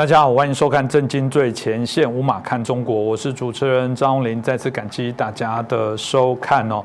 大家好，欢迎收看《震惊最前线》，无马看中国，我是主持人张荣林，再次感激大家的收看哦。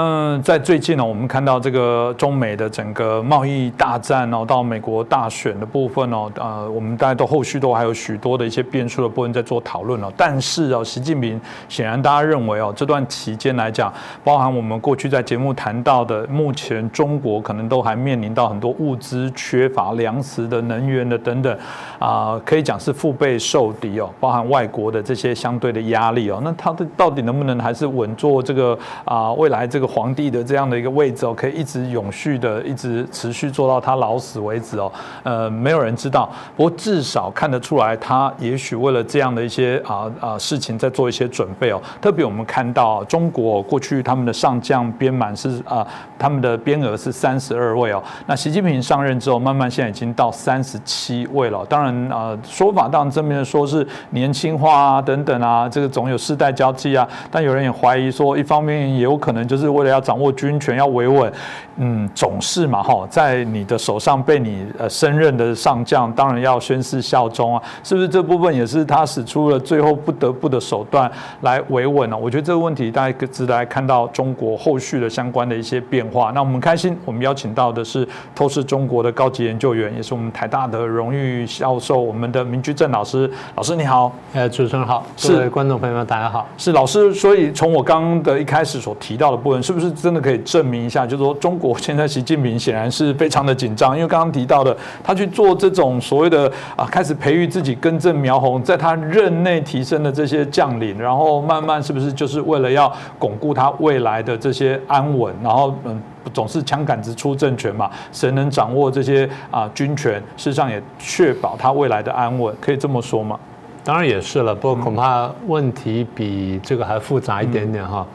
嗯，在最近呢，我们看到这个中美的整个贸易大战哦，到美国大选的部分哦，呃，我们大家都后续都还有许多的一些变数的部分在做讨论哦。但是哦，习近平显然大家认为哦，这段期间来讲，包含我们过去在节目谈到的，目前中国可能都还面临到很多物资缺乏、粮食的、能源的等等啊，可以讲是腹背受敌哦，包含外国的这些相对的压力哦。那他的到底能不能还是稳坐这个啊未来这？个皇帝的这样的一个位置哦，可以一直永续的，一直持续做到他老死为止哦。呃，没有人知道，不过至少看得出来，他也许为了这样的一些啊啊事情在做一些准备哦。特别我们看到中国过去他们的上将编满是啊，他们的编额是三十二位哦。那习近平上任之后，慢慢现在已经到三十七位了。当然啊，说法当然正面的说是年轻化啊等等啊，这个总有世代交际啊。但有人也怀疑说，一方面也有可能就是。为了要掌握军权，要维稳，嗯，总是嘛哈，在你的手上被你呃升任的上将，当然要宣誓效忠啊，是不是这部分也是他使出了最后不得不的手段来维稳呢？我觉得这个问题大家值得来看到中国后续的相关的一些变化。那我们开心，我们邀请到的是透视中国的高级研究员，也是我们台大的荣誉教授，我们的明居正老师。老师你好，呃，主持人好，是观众朋友们大家好。是老师，所以从我刚刚的一开始所提到的部分。是不是真的可以证明一下？就是说，中国现在习近平显然是非常的紧张，因为刚刚提到的，他去做这种所谓的啊，开始培育自己根正苗红，在他任内提升的这些将领，然后慢慢是不是就是为了要巩固他未来的这些安稳？然后嗯，总是枪杆子出政权嘛，谁能掌握这些啊军权？事实上也确保他未来的安稳，可以这么说吗？当然也是了，不过恐怕问题比这个还复杂一点点哈。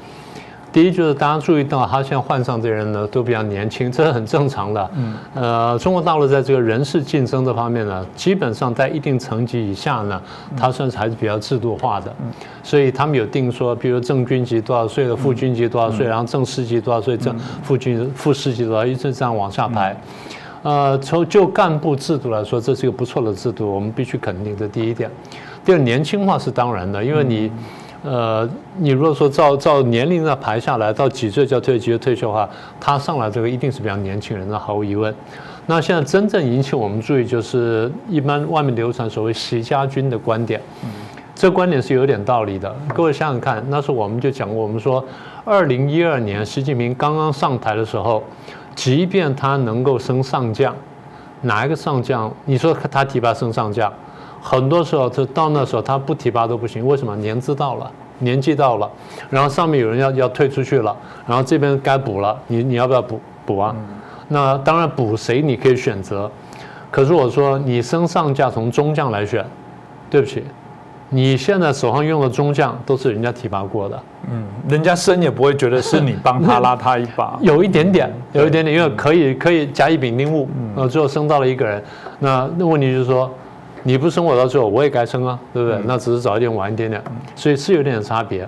第一就是大家注意到，他现在换上这人呢都比较年轻，这是很正常的。嗯，呃，中国大陆在这个人事竞争这方面呢，基本上在一定层级以下呢，他算是还是比较制度化的。嗯，所以他们有定说，比如正军级多少岁的，副军级多少岁，然后正师级多少岁，正副军副师级多少，一直这样往下排。呃，从就干部制度来说，这是一个不错的制度，我们必须肯定这第一点。第二，年轻化是当然的，因为你。呃，你如果说照照年龄的排下来，到几岁叫退几岁退休的话，他上来这个一定是比较年轻人，的毫无疑问。那现在真正引起我们注意，就是一般外面流传所谓“习家军”的观点，这观点是有点道理的。各位想想看，那时候我们就讲过，我们说，二零一二年习近平刚刚上台的时候，即便他能够升上将，哪一个上将？你说他提拔升上将？很多时候，就到那时候他不提拔都不行。为什么？年资到了，年纪到了，然后上面有人要要退出去了，然后这边该补了，你你要不要补补啊？那当然补谁你可以选择，可是我说你升上将从中将来选，对不起，你现在手上用的中将都是人家提拔过的，嗯，人家升也不会觉得是你帮他拉他一把，有一点点，有一点点，因为可以可以甲乙丙丁戊，呃，最后升到了一个人，那那问题就是说。你不生我到最后，我也该生啊，对不对？那只是早一点晚一点点，所以是有点差别。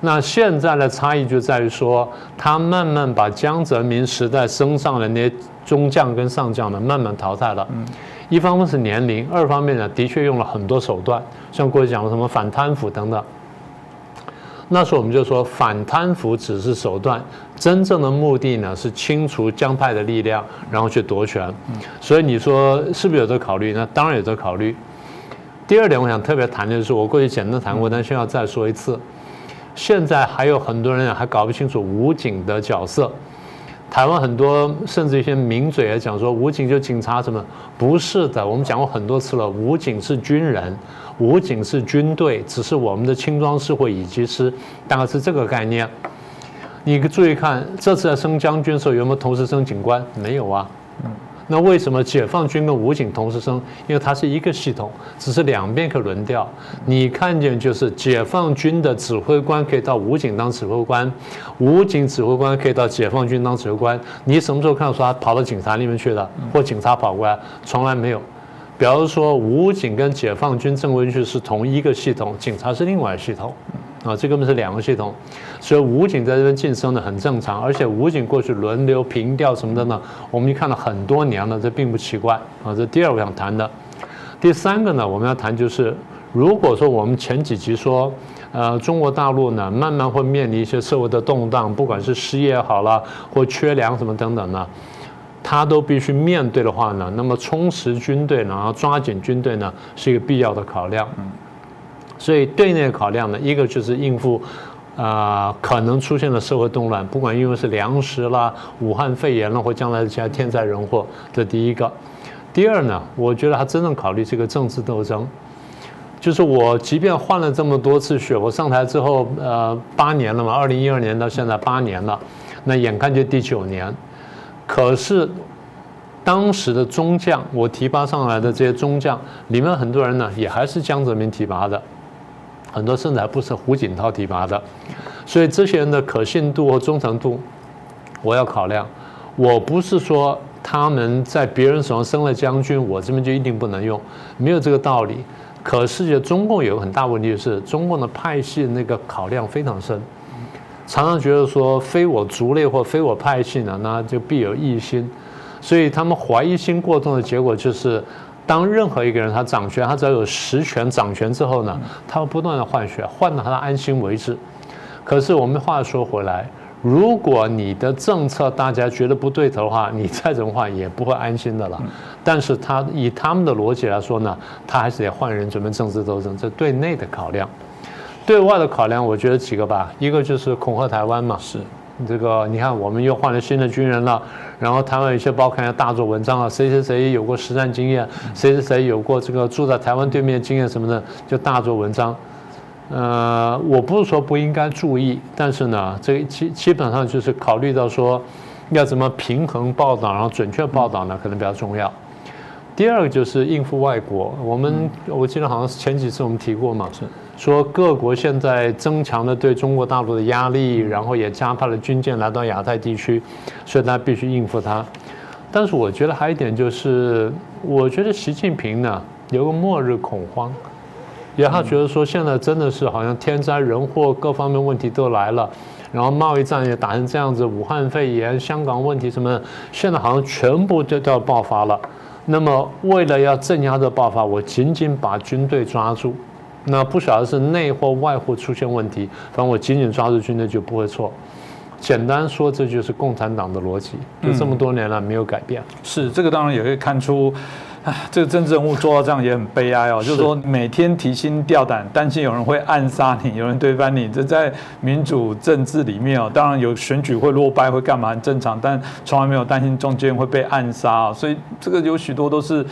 那现在的差异就在于说，他慢慢把江泽民时代升上的那些中将跟上将呢，慢慢淘汰了。一方面是年龄，二方面呢，的确用了很多手段，像过去讲的什么反贪腐等等。那时候我们就说，反贪腐只是手段，真正的目的呢是清除江派的力量，然后去夺权。所以你说是不是有这考虑？那当然有这考虑。第二点，我想特别谈的就是，我过去简单谈过，但现在要再说一次。现在还有很多人还搞不清楚武警的角色。台湾很多甚至一些名嘴也讲说，武警就警察什么？不是的，我们讲过很多次了，武警是军人。武警是军队，只是我们的轻装士或以及师，大概是这个概念。你注意看，这次在升将军的时候有没有同时升警官？没有啊。嗯那为什么解放军跟武警同时升？因为它是一个系统，只是两边可以轮调。你看见就是解放军的指挥官可以到武警当指挥官，武警指挥官可以到解放军当指挥官。你什么时候看到说他跑到警察那边去了，或警察跑过来？从来没有。比如说，武警跟解放军正规军是同一个系统，警察是另外系统，啊，这根本是两个系统，所以武警在这边晋升的很正常，而且武警过去轮流平调什么的呢，我们就看了很多年了，这并不奇怪啊。这第二我想谈的，第三个呢，我们要谈就是，如果说我们前几集说，呃，中国大陆呢慢慢会面临一些社会的动荡，不管是失业好了或缺粮什么等等呢，他都必须面对的话呢，那么充实军队，然后抓紧军队呢，是一个必要的考量。所以对内考量呢，一个就是应付，啊，可能出现的社会动乱，不管因为是粮食啦、武汉肺炎了或将来的其他天灾人祸，这第一个。第二呢，我觉得他真正考虑这个政治斗争，就是我即便换了这么多次血，我上台之后，呃，八年了嘛，二零一二年到现在八年了，那眼看就第九年，可是当时的中将，我提拔上来的这些中将里面很多人呢，也还是江泽民提拔的，很多甚至还不是胡锦涛提拔的，所以这些人的可信度和忠诚度，我要考量，我不是说。他们在别人手上升了将军，我这边就一定不能用，没有这个道理。可是，就中共有个很大问题，是中共的派系那个考量非常深，常常觉得说非我族类或非我派系呢，那就必有异心。所以，他们怀疑心过重的结果就是，当任何一个人他掌权，他只要有实权掌权之后呢，他会不断的换血，换到他安心为止。可是，我们话说回来。如果你的政策大家觉得不对头的话，你再怎么换也不会安心的了。但是他以他们的逻辑来说呢，他还是得换人准备政治斗争，这对内的考量。对外的考量，我觉得几个吧，一个就是恐吓台湾嘛，是这个你看我们又换了新的军人了，然后台湾有些报刊要大做文章啊，谁谁谁有过实战经验，谁谁谁有过这个住在台湾对面经验什么的，就大做文章。呃，我不是说不应该注意，但是呢，这基基本上就是考虑到说，要怎么平衡报道，然后准确报道呢，可能比较重要。第二个就是应付外国，我们我记得好像是前几次我们提过嘛，是说各国现在增强了对中国大陆的压力，然后也加派了军舰来到亚太地区，所以他必须应付它。但是我觉得还有一点就是，我觉得习近平呢有个末日恐慌。也他觉得说现在真的是好像天灾人祸各方面问题都来了，然后贸易战也打成这样子，武汉肺炎、香港问题什么，现在好像全部都都要爆发了。那么为了要镇压这爆发，我紧紧把军队抓住，那不晓得是内或外或出现问题，反正我紧紧抓住军队就不会错。简单说，这就是共产党的逻辑，就这么多年了没有改变。是这个，当然也可以看出。啊，这个政治人物做到这样也很悲哀哦。就是说，每天提心吊胆，担心有人会暗杀你，有人推翻你。这在民主政治里面哦，当然有选举会落败，会干嘛很正常，但从来没有担心中间会被暗杀啊。所以这个有许多都是。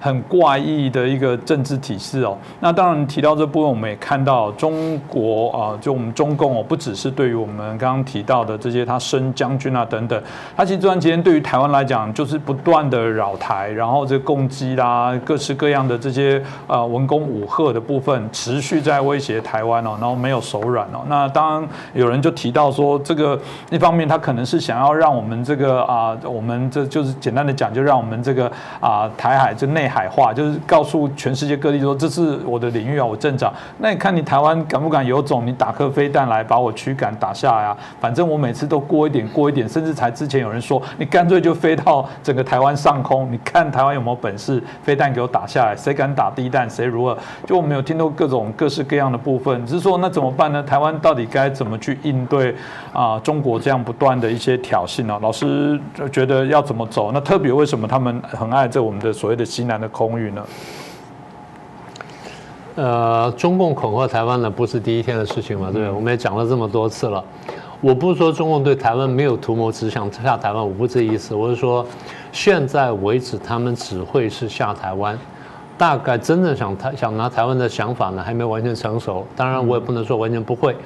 很怪异的一个政治体制哦。那当然提到这部分，我们也看到中国啊，就我们中共哦，不只是对于我们刚刚提到的这些他升将军啊等等，他其实这段时间对于台湾来讲，就是不断的扰台，然后这攻击啦，各式各样的这些啊文攻武赫的部分，持续在威胁台湾哦，然后没有手软哦。那当有人就提到说，这个一方面他可能是想要让我们这个啊，我们这就是简单的讲，就让我们这个啊台海这内。海海化就是告诉全世界各地说这是我的领域啊，我镇长。那你看你台湾敢不敢有种？你打颗飞弹来把我驱赶打下来啊？反正我每次都过一点过一点，甚至才之前有人说你干脆就飞到整个台湾上空，你看台湾有没有本事飞弹给我打下来？谁敢打第一弹谁如何？就我们有听到各种各式各样的部分，只是说那怎么办呢？台湾到底该怎么去应对啊？中国这样不断的一些挑衅呢？老师觉得要怎么走？那特别为什么他们很爱这我们的所谓的西南？的空域呢？呃，中共恐吓台湾呢，不是第一天的事情嘛，对不对？我们也讲了这么多次了。我不是说中共对台湾没有图谋，只想下台湾，我不这意思。我是说，现在为止，他们只会是下台湾，大概真正想台想拿台湾的想法呢，还没完全成熟。当然，我也不能说完全不会。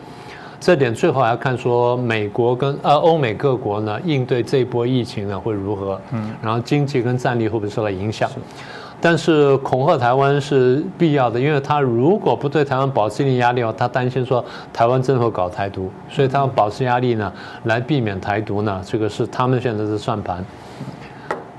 这点最后还要看说美国跟呃欧美各国呢应对这一波疫情呢会如何，嗯，然后经济跟战力会不会受到影响？但是恐吓台湾是必要的，因为他如果不对台湾保持一定压力的话，他担心说台湾真的会搞台独，所以他要保持压力呢，来避免台独呢，这个是他们现在的算盘。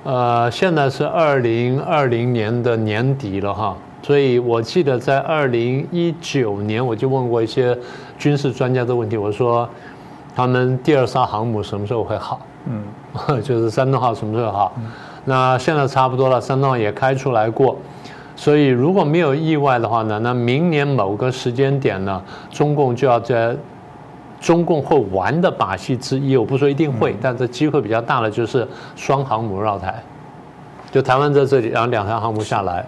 呃，现在是二零二零年的年底了哈，所以我记得在二零一九年我就问过一些军事专家的问题，我说他们第二艘航母什么时候会好？嗯，就是山东号什么时候好？那现在差不多了，山东也开出来过，所以如果没有意外的话呢，那明年某个时间点呢，中共就要在中共会玩的把戏之一，我不说一定会，但这机会比较大的就是双航母绕台，就台湾在这里，然后两条航母下来。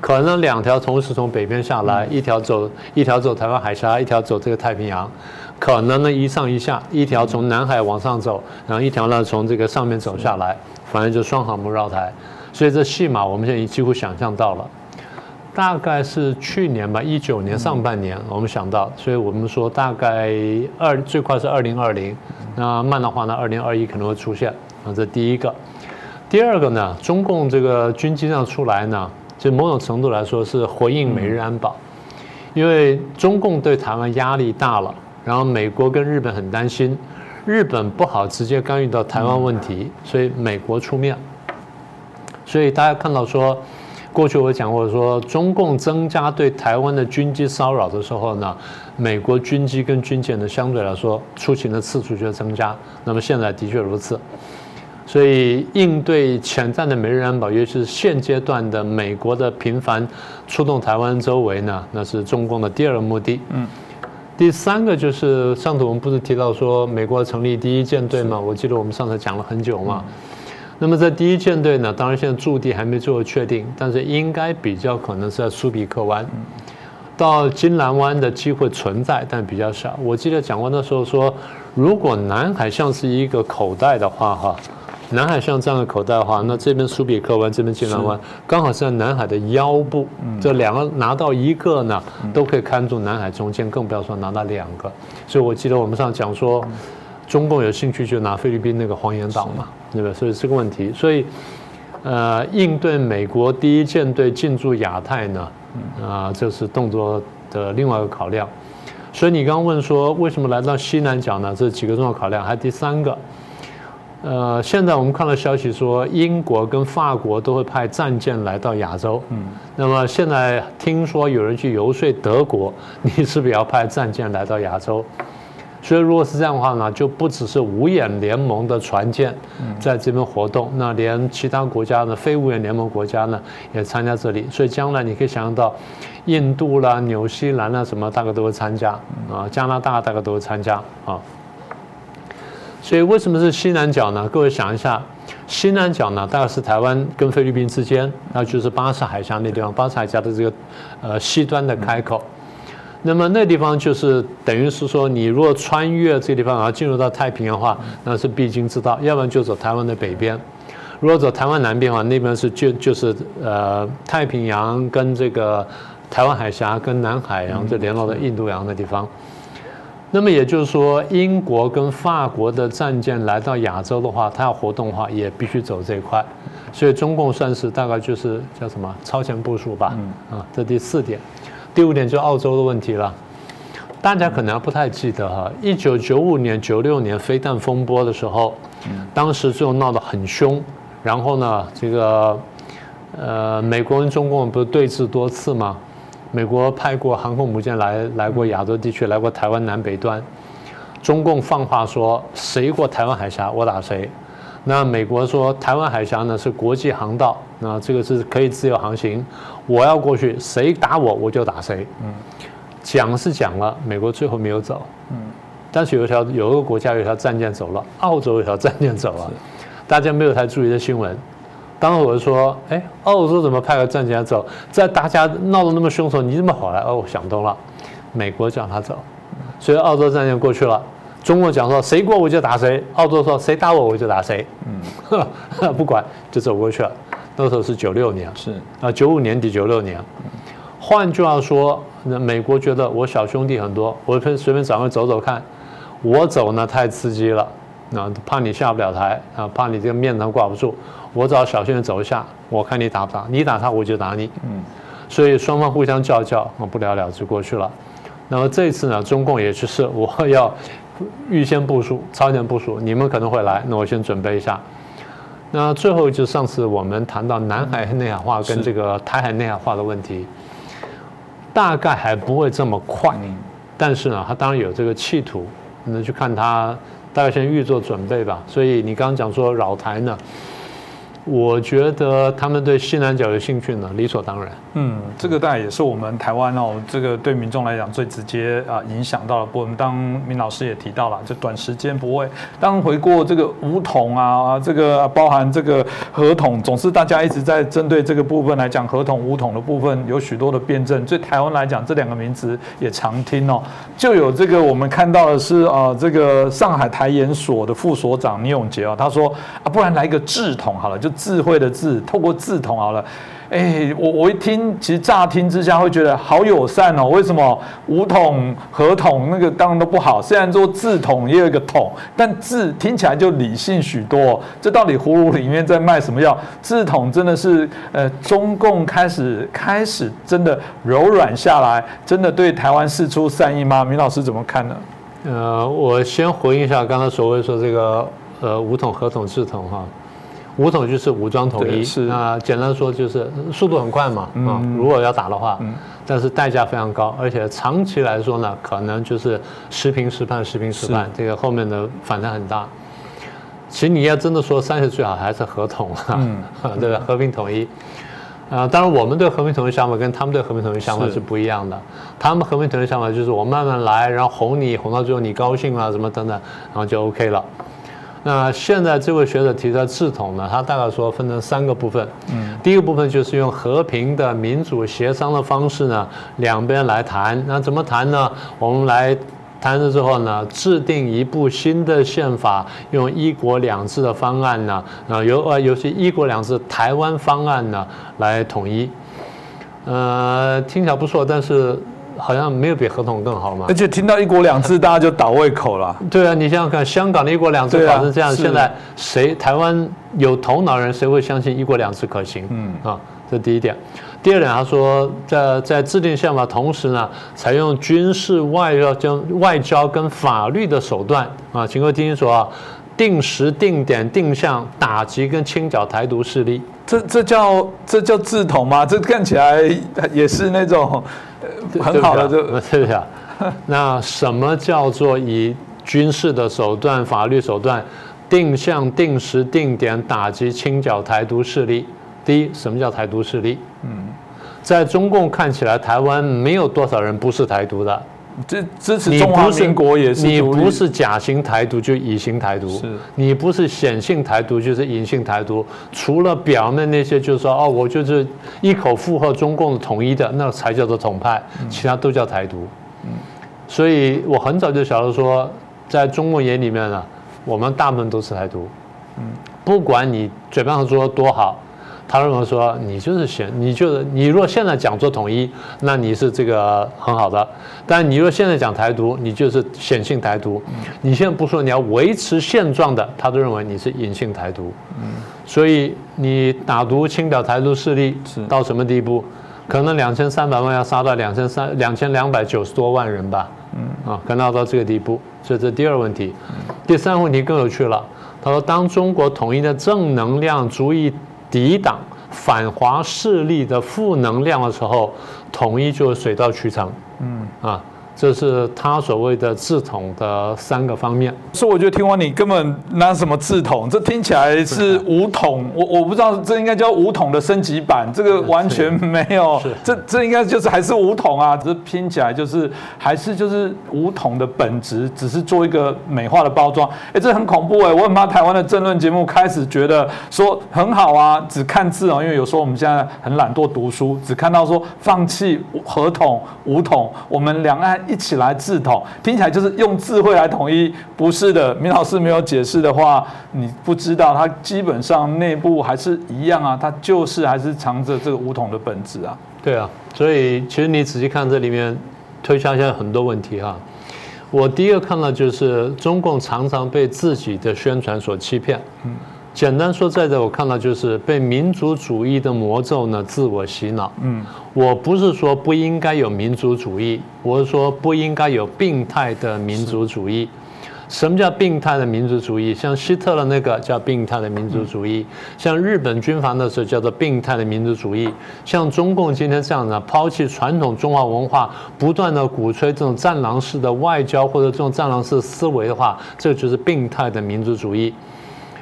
可能两条同时从北边下来，一条走一条走台湾海峡，一条走这个太平洋。可能呢一上一下，一条从南海往上走，然后一条呢从这个上面走下来，反正就双航母绕台。所以这戏码我们现在几乎想象到了。大概是去年吧，一九年上半年我们想到，所以我们说大概二最快是二零二零，那慢的话呢二零二一可能会出现。啊，这第一个。第二个呢，中共这个军机上出来呢。就某种程度来说是回应美日安保，因为中共对台湾压力大了，然后美国跟日本很担心，日本不好直接干预到台湾问题，所以美国出面。所以大家看到说，过去我讲过说，中共增加对台湾的军机骚扰的时候呢，美国军机跟军舰呢相对来说出勤的次数就增加。那么现在的确如此。所以，应对潜在的美日安保，尤其是现阶段的美国的频繁出动台湾周围呢，那是中共的第二个目的。嗯，第三个就是上次我们不是提到说美国成立第一舰队吗？我记得我们上次讲了很久嘛。那么在第一舰队呢，当然现在驻地还没最后确定，但是应该比较可能是在苏比克湾，到金兰湾的机会存在，但比较少。我记得讲过那时候说，如果南海像是一个口袋的话，哈。南海像这样的口袋的话，那这边苏比克湾，这边金兰湾，刚好是在南海的腰部，这两个拿到一个呢，都可以看住南海中间，更不要说拿到两个。所以我记得我们上讲说，中共有兴趣就拿菲律宾那个黄岩岛嘛，对吧？所以这个问题，所以呃，应对美国第一舰队进驻亚太呢，啊，这是动作的另外一个考量。所以你刚刚问说为什么来到西南角呢？这几个重要考量，还有第三个。呃，现在我们看到消息说，英国跟法国都会派战舰来到亚洲。嗯，那么现在听说有人去游说德国，你是不是要派战舰来到亚洲？所以如果是这样的话呢，就不只是五眼联盟的船舰在这边活动，那连其他国家的非五眼联盟国家呢也参加这里。所以将来你可以想象到，印度啦、纽西兰啦什么大概都会参加啊，加拿大大概都会参加啊。所以为什么是西南角呢？各位想一下，西南角呢，大概是台湾跟菲律宾之间，那就是巴士海峡那地方，巴士海峡的这个呃西端的开口。那么那地方就是等于是说，你如果穿越这个地方，然后进入到太平洋的话，那是必经之道。要不然就走台湾的北边，如果走台湾南边的话，那边是就就是呃太平洋跟这个台湾海峡跟南海，然后就联络的印度洋的地方。那么也就是说，英国跟法国的战舰来到亚洲的话，它要活动的话，也必须走这一块。所以中共算是大概就是叫什么超前部署吧。啊，这第四点，第五点就澳洲的问题了。大家可能不太记得哈，一九九五年、九六年飞弹风波的时候，当时就闹得很凶。然后呢，这个呃，美国跟中共不是对峙多次吗？美国派过航空母舰来来过亚洲地区，来过台湾南北端。中共放话说，谁过台湾海峡，我打谁。那美国说，台湾海峡呢是国际航道，那这个是可以自由航行。我要过去，谁打我，我就打谁。嗯，讲是讲了，美国最后没有走。嗯，但是有一条，有一个国家有一条战舰走了，澳洲有条战舰走了，大家没有太注意的新闻。当时我就说，哎，澳洲怎么派个战舰走？在大家闹得那么凶的时候，你怎么跑来？哦，我想通了，美国叫他走，所以澳洲战舰过去了。中国讲说，谁过我就打谁。澳洲说，谁打我我就打谁。嗯，不管就走过去了。那时候是九六年，是啊，九五年底九六年。换句话说，那美国觉得我小兄弟很多，我随随便找个走走看，我走呢太刺激了，那怕你下不了台啊，怕你这个面上挂不住。我找小鲜肉走一下，我看你打不打，你打他我就打你。嗯，所以双方互相叫叫，啊，不了了之过去了。那么这次呢，中共也就是我要预先部署、超前部署，你们可能会来，那我先准备一下。那最后就上次我们谈到南海内海化跟这个台海内海化的问题，大概还不会这么快，但是呢，他当然有这个企图，那去看他大概先预做准备吧。所以你刚刚讲说扰台呢？我觉得他们对西南角有兴趣呢，理所当然。嗯，这个当然也是我们台湾哦，这个对民众来讲最直接啊影响到的部分。当明老师也提到了，就短时间不会。当回过这个五统啊，这个包含这个合同，总是大家一直在针对这个部分来讲，合同五统的部分有许多的辩证。对台湾来讲，这两个名词也常听哦。就有这个我们看到的是啊，这个上海台研所的副所长倪永杰啊，他说啊，不然来一个智统好了，就智慧的智，透过智统好了。哎，我我一听，其实乍听之下会觉得好友善哦。为什么五统合统那个当然都不好？虽然说字统也有一个统，但字听起来就理性许多。这到底葫芦里面在卖什么药？字统真的是呃，中共开始开始真的柔软下来，真的对台湾示出善意吗？明老师怎么看呢？呃，我先回应一下刚才所谓说这个呃五统合统智统哈。武统就是武装统一，是那简单说就是速度很快嘛，啊，如果要打的话，但是代价非常高，而且长期来说呢，可能就是时平时判，时平时判，这个后面的反弹很大。其实你要真的说，三十最好还是合统啊，对吧？和平统一，啊，当然我们对和平统一想法跟他们对和平统一想法是不一样的。他们和平统一想法就是我慢慢来，然后哄你，哄到最后你高兴了，什么等等，然后就 OK 了。那现在这位学者提出来制统呢，他大概说分成三个部分。嗯，第一个部分就是用和平的民主协商的方式呢，两边来谈。那怎么谈呢？我们来谈了之后呢，制定一部新的宪法，用一国两制的方案呢，啊，由呃，尤其一国两制台湾方案呢来统一。呃，听起来不错，但是。好像没有比合同更好嘛？而且听到一国两制，大家就倒胃口了。对啊，你想想看，香港的一国两制搞成这样，现在谁台湾有头脑人谁会相信一国两制可行？嗯啊，这第一点。第二点，他说在在制定宪法同时呢，采用军事、外交、跟外交跟法律的手段啊，请各位听清楚啊，定时、定点、定向打击跟清剿台独势力。这这叫这叫自统吗？这看起来也是那种。很好的，就对不 那什么叫做以军事的手段、法律手段定向、定时、定点打击清剿台独势力？第一，什么叫台独势力？嗯，在中共看起来，台湾没有多少人不是台独的。支支持中华民国也是，你不是假型台独就乙型台独，是你不是显性台独就是隐性台独。除了表面那些，就是说哦，我就是一口附和中共统一的，那才叫做统派，其他都叫台独。嗯，所以我很早就晓得说，在中共眼里面呢，我们大部分都是台独。嗯，不管你嘴巴上说多好。他认为说你就是显，你就是你。若现在讲做统一，那你是这个很好的；但你若现在讲台独，你就是显性台独。你现在不说你要维持现状的，他都认为你是隐性台独。所以你打独清剿台独势力到什么地步？可能两千三百万要杀到两千三两千两百九十多万人吧。啊，可能要到这个地步。所以这第二问题。第三个问题更有趣了。他说，当中国统一的正能量足以。抵挡反华势力的负能量的时候，统一就水到渠成。嗯啊。这是他所谓的字统的三个方面。所以我觉得听完你根本拿什么字统，这听起来是五统。我我不知道这应该叫五统的升级版，这个完全没有。这这应该就是还是五统啊，只是拼起来就是还是就是五统的本质，只是做一个美化的包装。哎，这很恐怖哎！我很怕台湾的政论节目开始觉得说很好啊，只看字哦，因为有时候我们现在很懒惰读书，只看到说放弃合统、五统，我们两岸。一起来自统，听起来就是用智慧来统一，不是的。明老师没有解释的话，你不知道，它基本上内部还是一样啊，它就是还是藏着这个武统的本质啊。对啊，所以其实你仔细看这里面，推敲一下很多问题哈。我第一个看到就是中共常常被自己的宣传所欺骗。嗯。简单说，在这我看到就是被民族主义的魔咒呢自我洗脑。嗯，我不是说不应该有民族主义，我是说不应该有病态的民族主义。什么叫病态的民族主义？像希特勒那个叫病态的民族主义，像日本军阀那时候叫做病态的民族主义，像中共今天这样的抛弃传统中华文化，不断的鼓吹这种战狼式的外交或者这种战狼式思维的话，这就是病态的民族主义。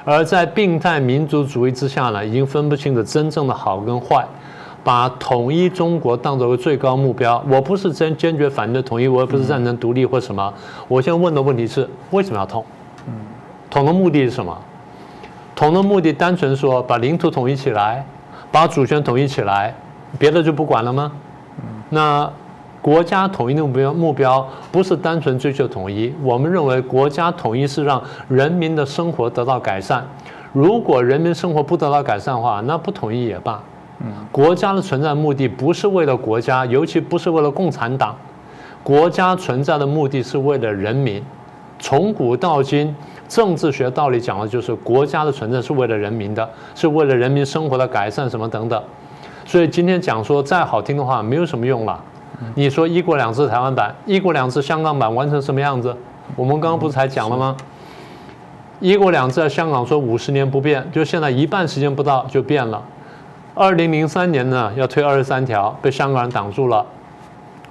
而在病态民族主义之下呢，已经分不清楚真正的好跟坏，把统一中国当作为最高目标。我不是真坚决反对统一，我也不是赞成独立或什么。我现在问的问题是：为什么要统？统的目的是什么？统的目的单纯说把领土统一起来，把主权统一起来，别的就不管了吗？那？国家统一的目标目标不是单纯追求统一，我们认为国家统一是让人民的生活得到改善。如果人民生活不得到改善的话，那不统一也罢。国家的存在目的不是为了国家，尤其不是为了共产党。国家存在的目的是为了人民。从古到今，政治学道理讲的就是国家的存在是为了人民的，是为了人民生活的改善什么等等。所以今天讲说再好听的话，没有什么用了。你说“一国两制”台湾版，“一国两制”香港版完成什么样子？我们刚刚不是才讲了吗？“一国两制”在香港说五十年不变，就现在一半时间不到就变了。二零零三年呢要推二十三条，被香港人挡住了。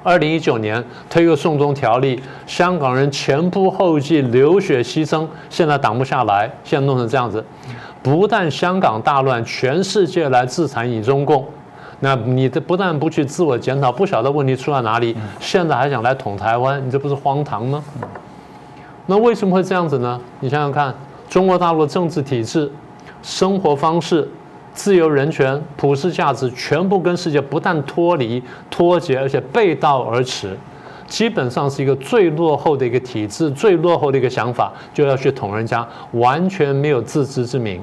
二零一九年推个送中条例，香港人前仆后继流血牺牲，现在挡不下来，现在弄成这样子。不但香港大乱，全世界来制裁你中共。那你这不但不去自我检讨，不晓得问题出在哪里，现在还想来捅台湾，你这不是荒唐吗？那为什么会这样子呢？你想想看，中国大陆的政治体制、生活方式、自由人权、普世价值，全部跟世界不但脱离、脱节，而且背道而驰，基本上是一个最落后的一个体制、最落后的一个想法，就要去捅人家，完全没有自知之明。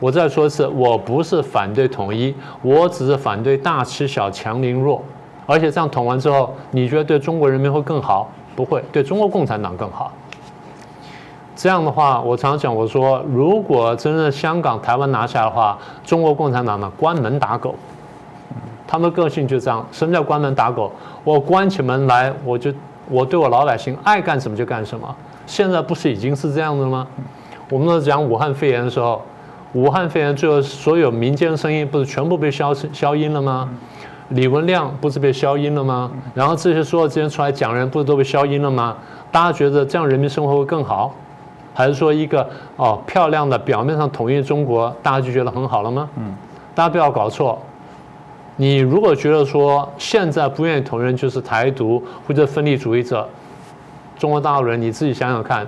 我再说一次，我不是反对统一，我只是反对大欺小、强凌弱。而且这样统完之后，你觉得对中国人民会更好？不会，对中国共产党更好。这样的话，我常讲，我说，如果真的香港、台湾拿下的话，中国共产党呢，关门打狗。他们个性就这样。什么叫关门打狗？我关起门来，我就我对我老百姓爱干什么就干什么。现在不是已经是这样的吗？我们都讲武汉肺炎的时候。武汉肺炎最后所有民间声音不是全部被消消音了吗？李文亮不是被消音了吗？然后这些所有之前出来讲人不是都被消音了吗？大家觉得这样人民生活会更好，还是说一个哦漂亮的表面上统一中国，大家就觉得很好了吗？嗯，大家不要搞错。你如果觉得说现在不愿意统认就是台独或者分离主义者，中国大陆人你自己想想看，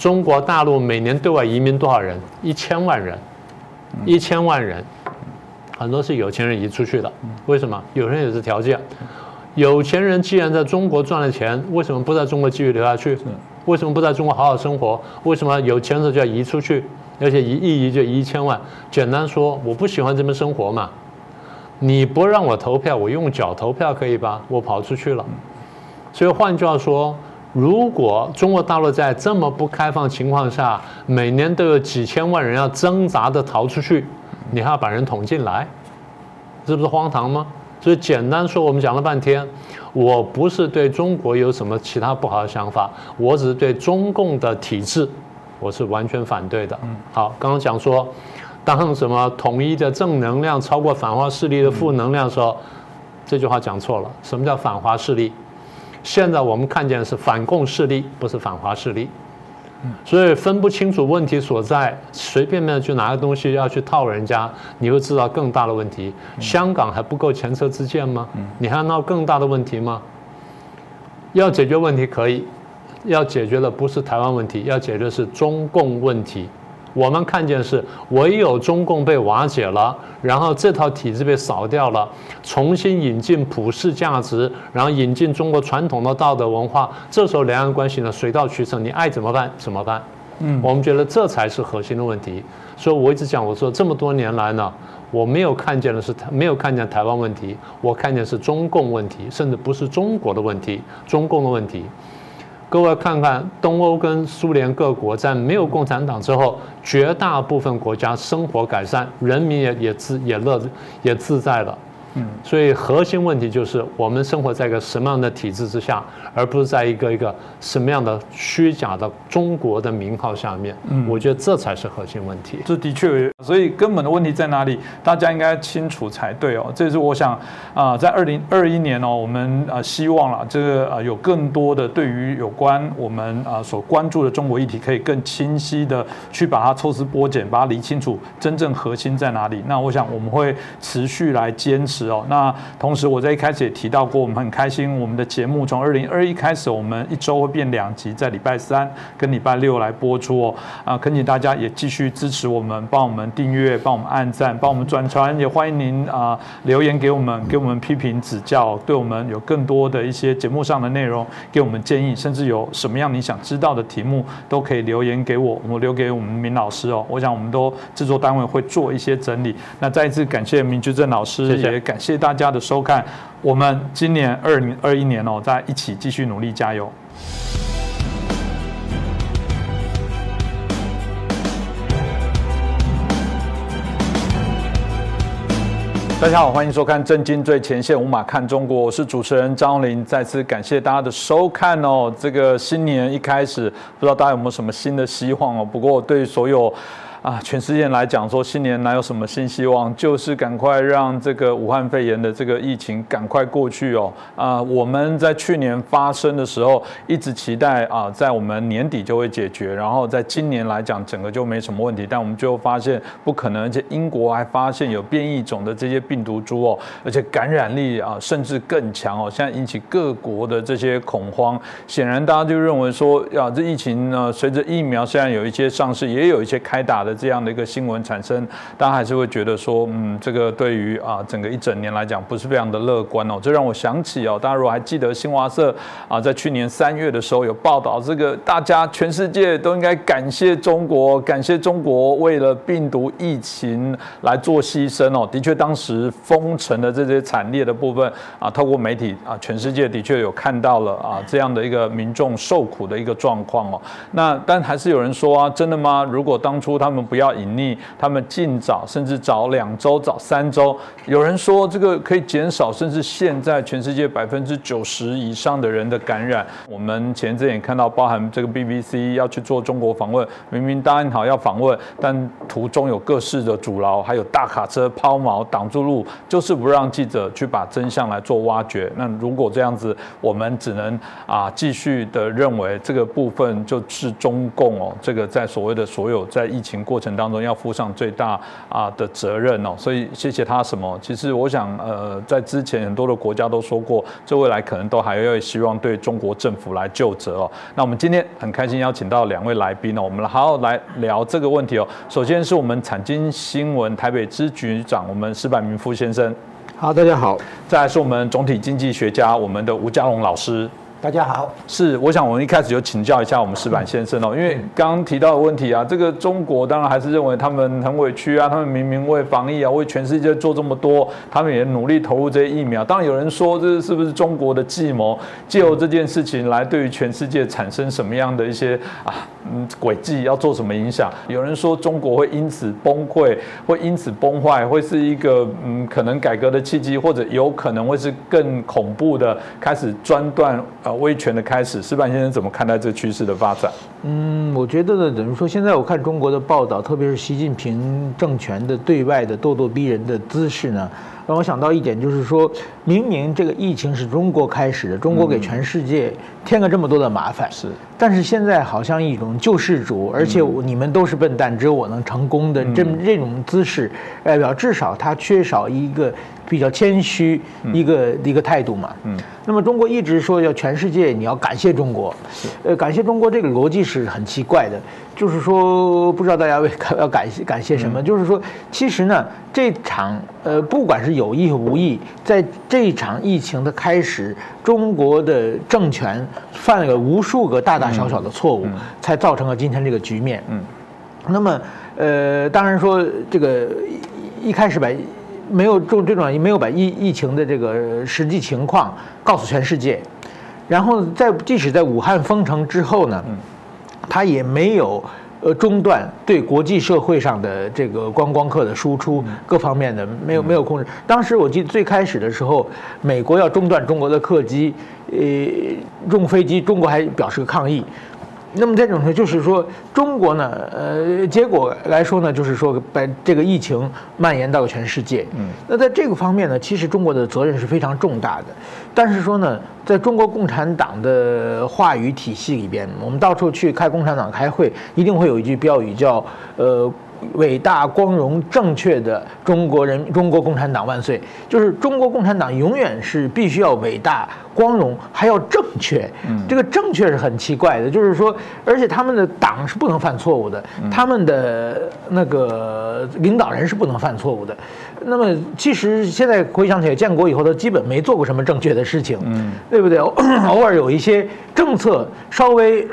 中国大陆每年对外移民多少人？一千万人。一千万人，很多是有钱人移出去的。为什么？有人也是条件。有钱人既然在中国赚了钱，为什么不在中国继续留下去？为什么不在中国好好生活？为什么有钱的就要移出去？而且一一移就一千万。简单说，我不喜欢这边生活嘛。你不让我投票，我用脚投票可以吧？我跑出去了。所以换句话说。如果中国大陆在这么不开放情况下，每年都有几千万人要挣扎的逃出去，你还要把人捅进来，这不是荒唐吗？所以简单说，我们讲了半天，我不是对中国有什么其他不好的想法，我只是对中共的体制，我是完全反对的。好，刚刚讲说，当什么统一的正能量超过反华势力的负能量的时候，这句话讲错了。什么叫反华势力？现在我们看见是反共势力，不是反华势力，所以分不清楚问题所在，随便便去拿个东西要去套人家，你会知道更大的问题。香港还不够前车之鉴吗？你还要闹更大的问题吗？要解决问题可以，要解决的不是台湾问题，要解决的是中共问题。我们看见是唯有中共被瓦解了，然后这套体制被扫掉了，重新引进普世价值，然后引进中国传统的道德文化，这时候两岸关系呢水到渠成，你爱怎么办怎么办？嗯，我们觉得这才是核心的问题。所以我一直讲，我说这么多年来呢，我没有看见的是台没有看见台湾问题，我看见是中共问题，甚至不是中国的问题，中共的问题。各位看看东欧跟苏联各国在没有共产党之后，绝大部分国家生活改善，人民也也自也乐也自在了。嗯，所以核心问题就是我们生活在一个什么样的体制之下，而不是在一个一个什么样的虚假的中国的名号下面。嗯，我觉得这才是核心问题。这的确，所以根本的问题在哪里？大家应该清楚才对哦。这是我想啊，在二零二一年哦，我们啊希望了这个啊有更多的对于有关我们啊所关注的中国议题，可以更清晰的去把它抽丝剥茧，把它理清楚真正核心在哪里。那我想我们会持续来坚持哦。那同时我在一开始也提到过，我们很开心，我们的节目从二零二一开始，我们一周会变两集，在礼拜三跟礼拜六来播出哦。啊，恳请大家也继续支持我们，帮我们订阅，帮我们按赞，帮我们转传，也欢迎您啊留言给我们，给我们批评指教，对我们有更多的一些节目上的内容给我们建议，甚至有什么样你想知道的题目都可以留言给我，我留给我们明老师哦。我想我们都制作单位会做一些整理。那再一次感谢明居正老师，也感谢大家的收看。我们今年二零二一年哦，在一起继续努力加油。大家好，欢迎收看《震惊最前线》，无马看中国，我是主持人张林。再次感谢大家的收看哦。这个新年一开始，不知道大家有没有什么新的希望哦？不过对所有。啊，全世界来讲说新年哪有什么新希望，就是赶快让这个武汉肺炎的这个疫情赶快过去哦。啊，我们在去年发生的时候一直期待啊，在我们年底就会解决，然后在今年来讲整个就没什么问题。但我们最后发现不可能，而且英国还发现有变异种的这些病毒株哦，而且感染力啊甚至更强哦，现在引起各国的这些恐慌。显然大家就认为说，呀，这疫情呢，随着疫苗虽然有一些上市，也有一些开打的。这样的一个新闻产生，大家还是会觉得说，嗯，这个对于啊整个一整年来讲，不是非常的乐观哦。这让我想起哦，大家如果还记得新华社啊，在去年三月的时候有报道，这个大家全世界都应该感谢中国，感谢中国为了病毒疫情来做牺牲哦。的确，当时封城的这些惨烈的部分啊，透过媒体啊，全世界的确有看到了啊这样的一个民众受苦的一个状况哦。那但还是有人说啊，真的吗？如果当初他们不要隐匿，他们尽早，甚至早两周、早三周。有人说这个可以减少，甚至现在全世界百分之九十以上的人的感染。我们前阵也看到，包含这个 BBC 要去做中国访问，明明答应好要访问，但途中有各式的阻挠，还有大卡车抛锚挡住路，就是不让记者去把真相来做挖掘。那如果这样子，我们只能啊继续的认为这个部分就是中共哦，这个在所谓的所有在疫情。过程当中要负上最大啊的责任哦，所以谢谢他什么？其实我想，呃，在之前很多的国家都说过，这未来可能都还要希望对中国政府来就责哦。那我们今天很开心邀请到两位来宾哦，我们好好来聊这个问题哦。首先是我们产经新闻台北支局长，我们施柏明夫先生。好，大家好。再来是我们总体经济学家，我们的吴家龙老师。大家好，是我想我们一开始就请教一下我们石板先生哦，因为刚刚提到的问题啊，这个中国当然还是认为他们很委屈啊，他们明明为防疫啊，为全世界做这么多，他们也努力投入这些疫苗。当然有人说这是不是中国的计谋，借由这件事情来对于全世界产生什么样的一些啊嗯轨迹，要做什么影响？有人说中国会因此崩溃，会因此崩坏，会是一个嗯可能改革的契机，或者有可能会是更恐怖的开始专断。威权的开始，石板先生怎么看待这趋势的发展？嗯，我觉得呢，等于说现在我看中国的报道，特别是习近平政权的对外的咄咄逼人的姿势呢，让我想到一点，就是说明明这个疫情是中国开始的，中国给全世界添了这么多的麻烦，是，但是现在好像一种救世主，而且你们都是笨蛋，只有我能成功的这这种姿势，代表至少他缺少一个。比较谦虚一个一个态度嘛，嗯，那么中国一直说要全世界你要感谢中国，呃，感谢中国这个逻辑是很奇怪的，就是说不知道大家为 要感谢感谢什么，就是说其实呢这场呃不管是有意无意，在这场疫情的开始，中国的政权犯了无数个大大小小的错误，才造成了今天这个局面，嗯，那么呃当然说这个一开始吧。没有重这种，没有把疫疫情的这个实际情况告诉全世界，然后在即使在武汉封城之后呢，他也没有呃中断对国际社会上的这个观光客的输出各方面的没有没有控制。当时我记得最开始的时候，美国要中断中国的客机，呃，用飞机，中国还表示抗议。那么这种呢，就是说中国呢，呃，结果来说呢，就是说把这个疫情蔓延到了全世界。嗯，那在这个方面呢，其实中国的责任是非常重大的。但是说呢，在中国共产党的话语体系里边，我们到处去开共产党开会，一定会有一句标语叫呃。伟大、光荣、正确的中国人，中国共产党万岁！就是中国共产党永远是必须要伟大、光荣，还要正确。嗯，这个正确是很奇怪的，就是说，而且他们的党是不能犯错误的，他们的那个领导人是不能犯错误的。那么，其实现在回想起来，建国以后，他基本没做过什么正确的事情，嗯，对不对？偶尔有一些政策稍微。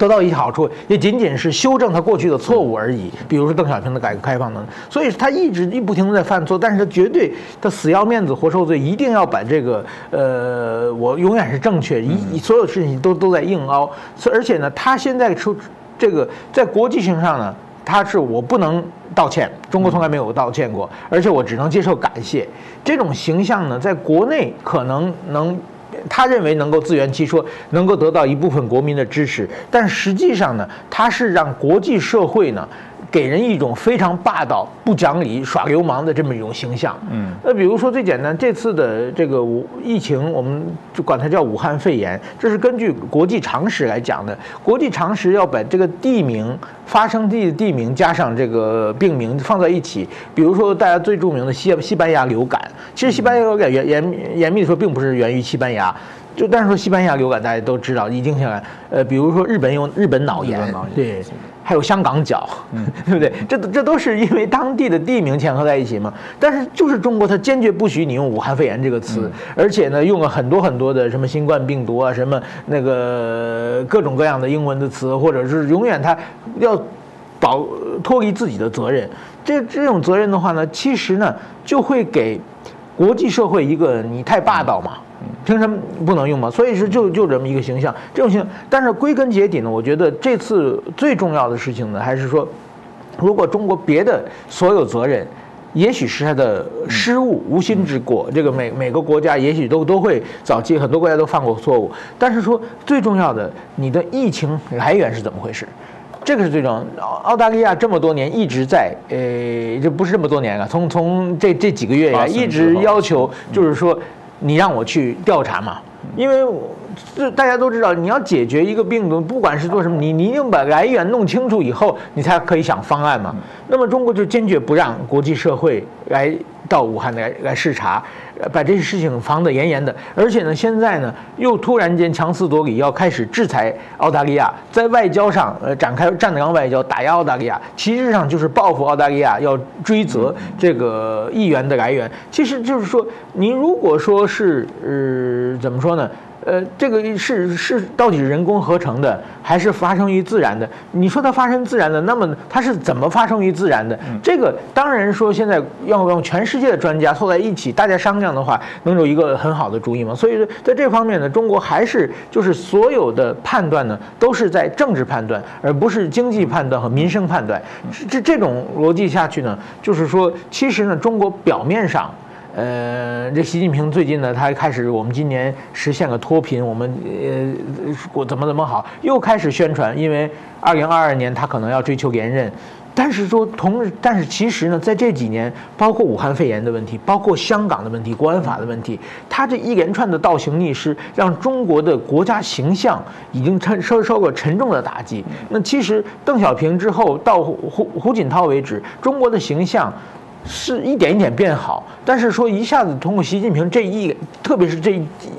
得到一些好处，也仅仅是修正他过去的错误而已。比如说邓小平的改革开放呢，所以他一直一不停的在犯错，但是他绝对他死要面子活受罪，一定要把这个呃，我永远是正确，一所有事情都都在硬凹。而且呢，他现在出这个在国际性上呢，他是我不能道歉，中国从来没有道歉过，而且我只能接受感谢。这种形象呢，在国内可能能。他认为能够自圆其说，能够得到一部分国民的支持，但实际上呢，他是让国际社会呢。给人一种非常霸道、不讲理、耍流氓的这么一种形象。嗯，那比如说最简单，这次的这个疫情，我们就管它叫武汉肺炎，这是根据国际常识来讲的。国际常识要把这个地名、发生地的地名加上这个病名放在一起。比如说大家最著名的西西班牙流感，其实西班牙流感严严严密的说，并不是源于西班牙。就但是说西班牙流感，大家都知道，已经下来。呃，比如说日本有日本脑炎，对。还有香港脚，对不对？这这都是因为当地的地名嵌合在一起嘛。但是就是中国，它坚决不许你用武汉肺炎这个词，而且呢，用了很多很多的什么新冠病毒啊，什么那个各种各样的英文的词，或者是永远它要保脱离自己的责任。这这种责任的话呢，其实呢，就会给国际社会一个你太霸道嘛。凭什么不能用嘛？所以是就就这么一个形象，这种形象。但是归根结底呢，我觉得这次最重要的事情呢，还是说，如果中国别的所有责任，也许是他的失误、无心之过。这个每每个国家也许都都会早期很多国家都犯过错误。但是说最重要的，你的疫情来源是怎么回事？这个是最重要。澳大利亚这么多年一直在，呃，这不是这么多年了，从从这这几个月呀，一直要求就是说。你让我去调查嘛？因为这大家都知道，你要解决一个病毒，不管是做什么，你你一定把来源弄清楚以后，你才可以想方案嘛。那么中国就坚决不让国际社会来到武汉来来视察，把这些事情防得严严的。而且呢，现在呢又突然间强词夺理，要开始制裁澳大利亚，在外交上呃展开站岗外交，打压澳大利亚，其实上就是报复澳大利亚，要追责这个议员的来源。其实就是说，您如果说是呃怎么说呢？呃，这个是是到底是人工合成的，还是发生于自然的？你说它发生自然的，那么它是怎么发生于自然的？这个当然说现在要用全世界的专家凑在一起，大家商量的话，能有一个很好的主意吗？所以说，在这方面呢，中国还是就是所有的判断呢，都是在政治判断，而不是经济判断和民生判断。这这种逻辑下去呢，就是说，其实呢，中国表面上。呃，这习近平最近呢，他开始我们今年实现了脱贫，我们呃过怎么怎么好，又开始宣传，因为二零二二年他可能要追求连任，但是说同，但是其实呢，在这几年，包括武汉肺炎的问题，包括香港的问题、国安法的问题，他这一连串的倒行逆施，让中国的国家形象已经承受受过沉重的打击。那其实邓小平之后到胡胡锦涛为止，中国的形象。是一点一点变好，但是说一下子通过习近平这一，特别是这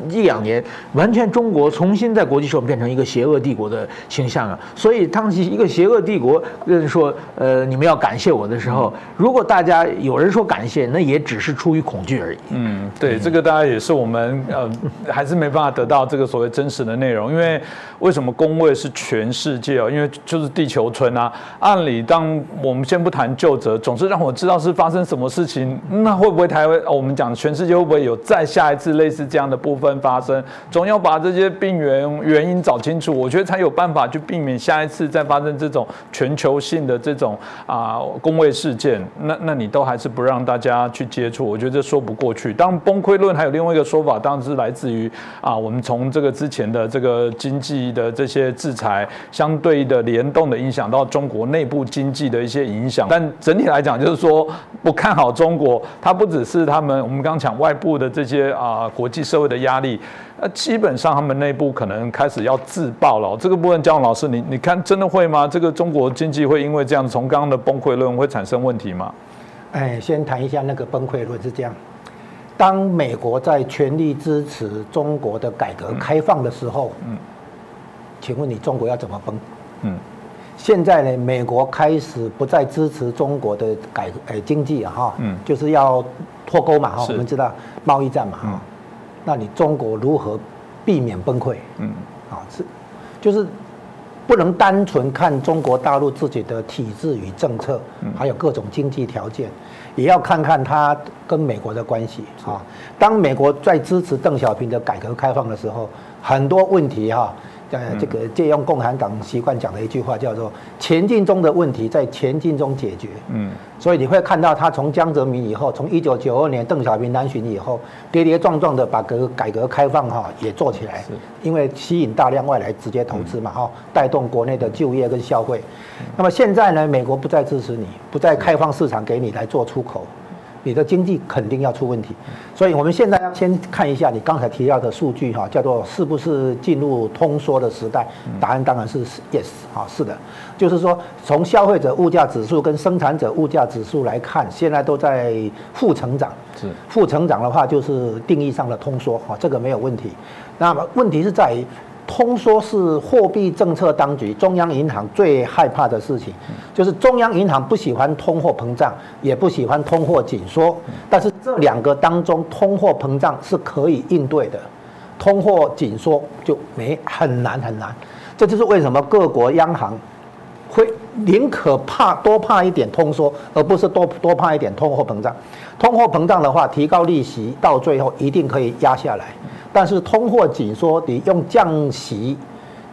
一两年，完全中国重新在国际上变成一个邪恶帝国的形象啊！所以当一个邪恶帝国人说，呃，你们要感谢我的时候，如果大家有人说感谢，那也只是出于恐惧而已。嗯，对，这个大家也是我们呃，还是没办法得到这个所谓真实的内容，因为为什么工位是全世界哦？因为就是地球村啊。按理当我们先不谈旧责，总是让我知道是发。发生什么事情，那会不会台湾？我们讲全世界会不会有再下一次类似这样的部分发生？总要把这些病源原因找清楚，我觉得才有办法去避免下一次再发生这种全球性的这种啊工位事件。那那你都还是不让大家去接触，我觉得这说不过去。当崩溃论还有另外一个说法，当然是来自于啊，我们从这个之前的这个经济的这些制裁相对的联动的影响到中国内部经济的一些影响。但整体来讲，就是说不看好中国，它不只是他们我们刚讲外部的这些啊国际社会的压力，呃，基本上他们内部可能开始要自爆了。这个部分，姜老师，你你看真的会吗？这个中国经济会因为这样从刚刚的崩溃论会产生问题吗？哎，先谈一下那个崩溃论是这样。当美国在全力支持中国的改革开放的时候，嗯，请问你中国要怎么崩？嗯，现在呢，美国开始不再支持中国的改呃经济啊，哈，嗯，就是要脱钩嘛，哈，我们知道贸易战嘛，哈，那你中国如何避免崩溃？嗯，啊是，就是不能单纯看中国大陆自己的体制与政策，还有各种经济条件。也要看看它跟美国的关系啊。当美国在支持邓小平的改革开放的时候，很多问题哈。呃，这个借用共产党习惯讲的一句话，叫做“前进中的问题在前进中解决”。嗯，所以你会看到他从江泽民以后，从一九九二年邓小平南巡以后，跌跌撞撞的把革改革开放哈也做起来，因为吸引大量外来直接投资嘛哈，带动国内的就业跟消费。那么现在呢，美国不再支持你，不再开放市场给你来做出口。你的经济肯定要出问题，所以我们现在要先看一下你刚才提到的数据哈，叫做是不是进入通缩的时代？答案当然是 yes 啊，是的，就是说从消费者物价指数跟生产者物价指数来看，现在都在负成长。是负成长的话，就是定义上的通缩哈，这个没有问题。那么问题是在于。通缩是货币政策当局中央银行最害怕的事情，就是中央银行不喜欢通货膨胀，也不喜欢通货紧缩。但是这两个当中，通货膨胀是可以应对的，通货紧缩就没很难很难。这就是为什么各国央行会宁可怕多怕一点通缩，而不是多多怕一点通货膨胀。通货膨胀的话，提高利息到最后一定可以压下来。但是通货紧缩，你用降息，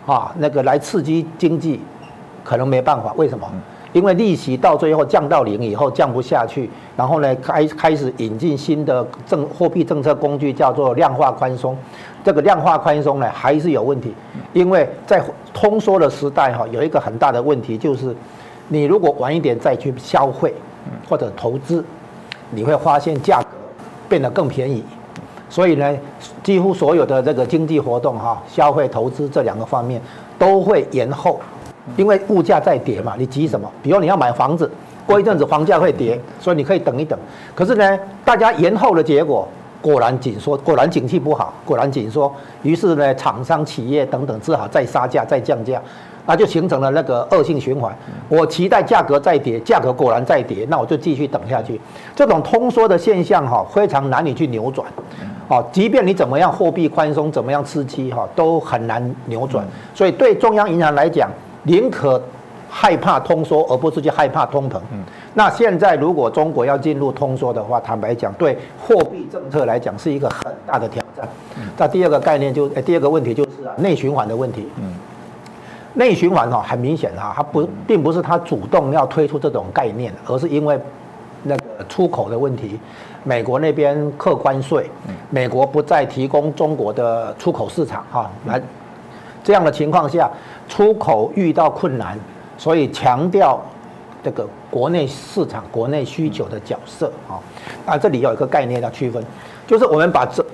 啊，那个来刺激经济，可能没办法。为什么？因为利息到最后降到零以后降不下去，然后呢，开开始引进新的政货币政策工具，叫做量化宽松。这个量化宽松呢，还是有问题，因为在通缩的时代哈，有一个很大的问题就是，你如果晚一点再去消费或者投资，你会发现价格变得更便宜。所以呢，几乎所有的这个经济活动哈，消费、投资这两个方面都会延后，因为物价在跌嘛，你急什么？比如你要买房子，过一阵子房价会跌，所以你可以等一等。可是呢，大家延后的结果，果然紧缩，果然景气不好，果然紧缩，于是呢，厂商、企业等等只好再杀价、再降价。那就形成了那个恶性循环。我期待价格再跌，价格果然再跌，那我就继续等下去。这种通缩的现象哈，非常难以去扭转。哦，即便你怎么样货币宽松，怎么样刺激哈，都很难扭转。所以对中央银行来讲，宁可害怕通缩，而不是去害怕通膨。那现在如果中国要进入通缩的话，坦白讲，对货币政策来讲是一个很大的挑战。那第二个概念就，第二个问题就是啊，内循环的问题。内循环哈，很明显哈，它不并不是它主动要推出这种概念，而是因为那个出口的问题，美国那边课关税，美国不再提供中国的出口市场哈，来这样的情况下，出口遇到困难，所以强调这个国内市场、国内需求的角色啊。啊，这里有一个概念要区分，就是我们把这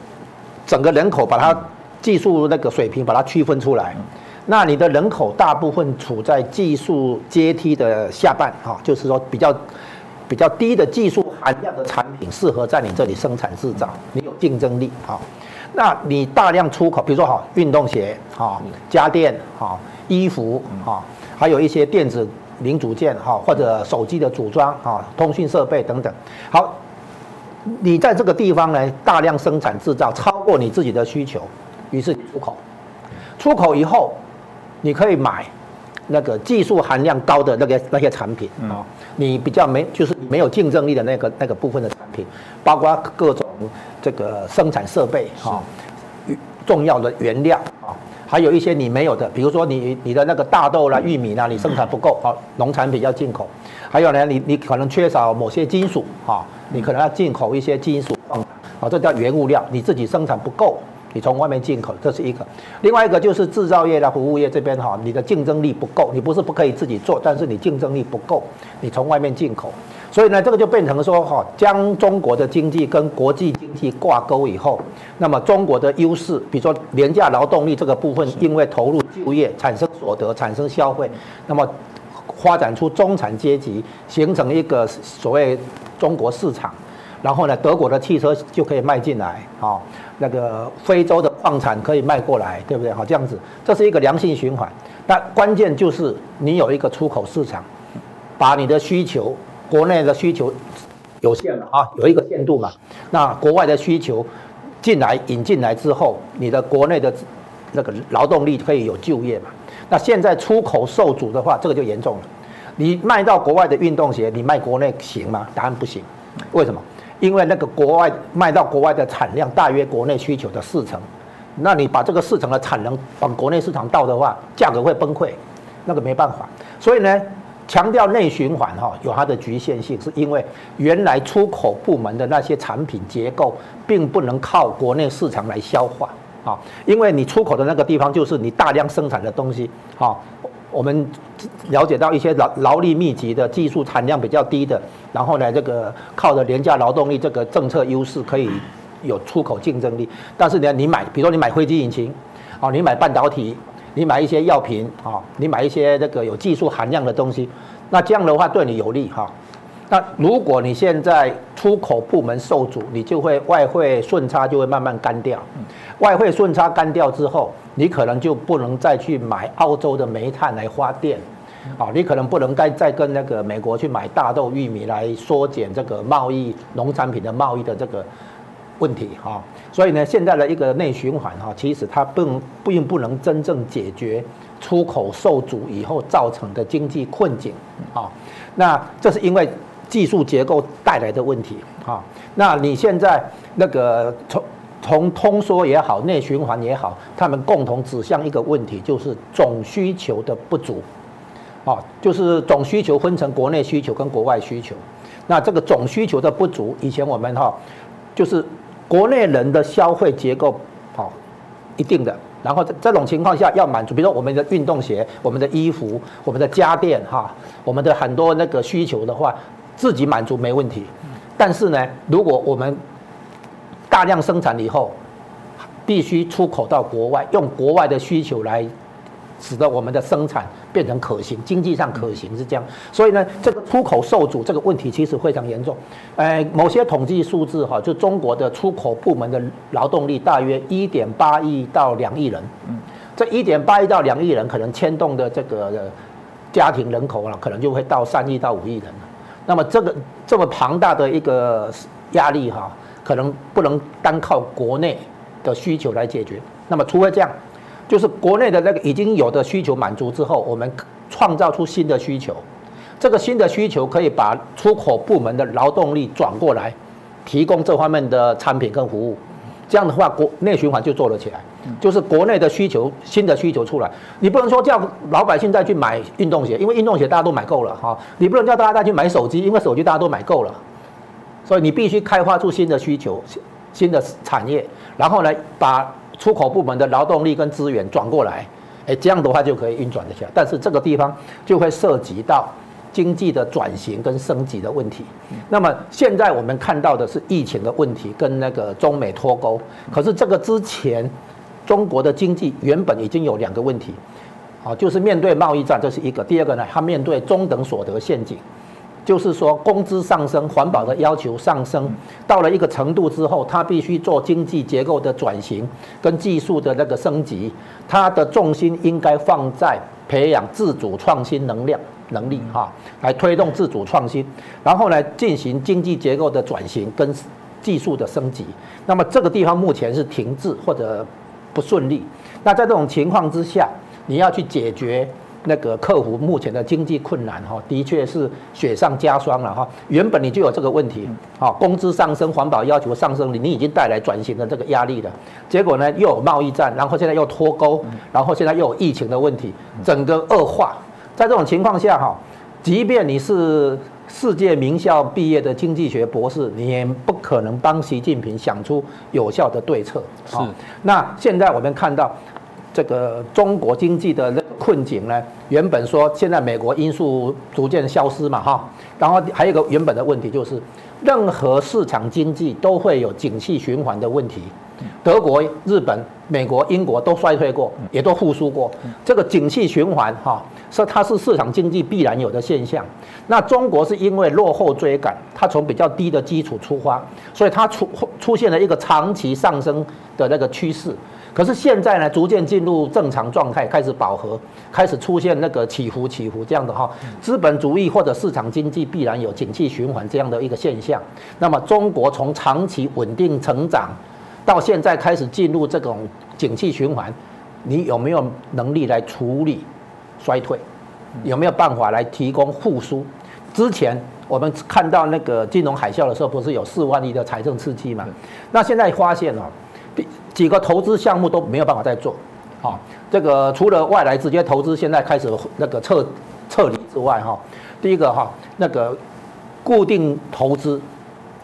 整个人口把它技术那个水平把它区分出来。那你的人口大部分处在技术阶梯的下半，啊，就是说比较比较低的技术含量的产品适合在你这里生产制造，你有竞争力，哈。那你大量出口，比如说哈，运动鞋，哈，家电，哈，衣服，哈，还有一些电子零组件，哈，或者手机的组装，哈，通讯设备等等。好，你在这个地方呢，大量生产制造，超过你自己的需求，于是出口，出口以后。你可以买，那个技术含量高的那个那些产品啊，你比较没就是没有竞争力的那个那个部分的产品，包括各种这个生产设备哈，重要的原料啊，还有一些你没有的，比如说你你的那个大豆啦、玉米啦，你生产不够啊，农产品要进口，还有呢，你你可能缺少某些金属啊，你可能要进口一些金属啊，这叫原物料，你自己生产不够。你从外面进口，这是一个；另外一个就是制造业啦、服务业这边哈，你的竞争力不够。你不是不可以自己做，但是你竞争力不够，你从外面进口。所以呢，这个就变成说哈，将中国的经济跟国际经济挂钩以后，那么中国的优势，比如说廉价劳动力这个部分，因为投入就业产生所得、产生消费，那么发展出中产阶级，形成一个所谓中国市场。然后呢，德国的汽车就可以卖进来，啊，那个非洲的矿产可以卖过来，对不对？好，这样子，这是一个良性循环。那关键就是你有一个出口市场，把你的需求，国内的需求有限了啊，有一个限度嘛。那国外的需求进来引进来之后，你的国内的那个劳动力可以有就业嘛。那现在出口受阻的话，这个就严重了。你卖到国外的运动鞋，你卖国内行吗？答案不行。为什么？因为那个国外卖到国外的产量大约国内需求的四成，那你把这个四成的产能往国内市场倒的话，价格会崩溃，那个没办法。所以呢，强调内循环哈，有它的局限性，是因为原来出口部门的那些产品结构，并不能靠国内市场来消化啊，因为你出口的那个地方就是你大量生产的东西啊。我们了解到一些劳劳力密集的技术产量比较低的，然后呢，这个靠着廉价劳动力这个政策优势可以有出口竞争力。但是呢，你买，比如说你买飞机引擎，啊，你买半导体，你买一些药品，啊，你买一些这个有技术含量的东西，那这样的话对你有利哈。那如果你现在出口部门受阻，你就会外汇顺差就会慢慢干掉。外汇顺差干掉之后，你可能就不能再去买澳洲的煤炭来发电，啊，你可能不能再再跟那个美国去买大豆、玉米来缩减这个贸易农产品的贸易的这个问题哈。所以呢，现在的一个内循环哈，其实它并并不能真正解决出口受阻以后造成的经济困境啊。那这是因为。技术结构带来的问题啊，那你现在那个从从通缩也好，内循环也好，他们共同指向一个问题，就是总需求的不足啊，就是总需求分成国内需求跟国外需求。那这个总需求的不足，以前我们哈就是国内人的消费结构好一定的，然后这这种情况下要满足，比如说我们的运动鞋、我们的衣服、我们的家电哈，我们的很多那个需求的话。自己满足没问题，但是呢，如果我们大量生产以后，必须出口到国外，用国外的需求来使得我们的生产变成可行，经济上可行是这样。所以呢，这个出口受阻这个问题其实非常严重。呃，某些统计数字哈，就中国的出口部门的劳动力大约一点八亿到两亿人。嗯，这一点八亿到两亿人可能牵动的这个家庭人口啊，可能就会到三亿到五亿人。那么这个这么庞大的一个压力哈，可能不能单靠国内的需求来解决。那么除非这样，就是国内的那个已经有的需求满足之后，我们创造出新的需求，这个新的需求可以把出口部门的劳动力转过来，提供这方面的产品跟服务。这样的话，国内循环就做了起来，就是国内的需求，新的需求出来，你不能说叫老百姓再去买运动鞋，因为运动鞋大家都买够了哈，你不能叫大家再去买手机，因为手机大家都买够了，所以你必须开发出新的需求，新的产业，然后呢，把出口部门的劳动力跟资源转过来，哎，这样的话就可以运转得起来，但是这个地方就会涉及到。经济的转型跟升级的问题，那么现在我们看到的是疫情的问题跟那个中美脱钩。可是这个之前，中国的经济原本已经有两个问题，啊，就是面对贸易战，这是一个；第二个呢，它面对中等所得陷阱，就是说工资上升、环保的要求上升，到了一个程度之后，它必须做经济结构的转型跟技术的那个升级，它的重心应该放在培养自主创新能量。能力哈，来推动自主创新，然后呢进行经济结构的转型跟技术的升级。那么这个地方目前是停滞或者不顺利。那在这种情况之下，你要去解决那个克服目前的经济困难哈，的确是雪上加霜了哈。原本你就有这个问题，哈，工资上升、环保要求上升，你你已经带来转型的这个压力了。结果呢，又有贸易战，然后现在又脱钩，然后现在又有疫情的问题，整个恶化。在这种情况下哈，即便你是世界名校毕业的经济学博士，你也不可能帮习近平想出有效的对策。是。那现在我们看到。这个中国经济的困境呢，原本说现在美国因素逐渐消失嘛，哈，然后还有一个原本的问题就是，任何市场经济都会有景气循环的问题，德国、日本、美国、英国都衰退过，也都复苏过，这个景气循环哈，是它是市场经济必然有的现象。那中国是因为落后追赶，它从比较低的基础出发，所以它出出现了一个长期上升的那个趋势。可是现在呢，逐渐进入正常状态，开始饱和，开始出现那个起伏起伏这样的哈，资本主义或者市场经济必然有景气循环这样的一个现象。那么中国从长期稳定成长，到现在开始进入这种景气循环，你有没有能力来处理衰退？有没有办法来提供复苏？之前我们看到那个金融海啸的时候，不是有四万亿的财政刺激嘛？那现在发现哦。几个投资项目都没有办法再做，啊，这个除了外来直接投资现在开始那个撤撤离之外，哈，第一个哈那个固定投资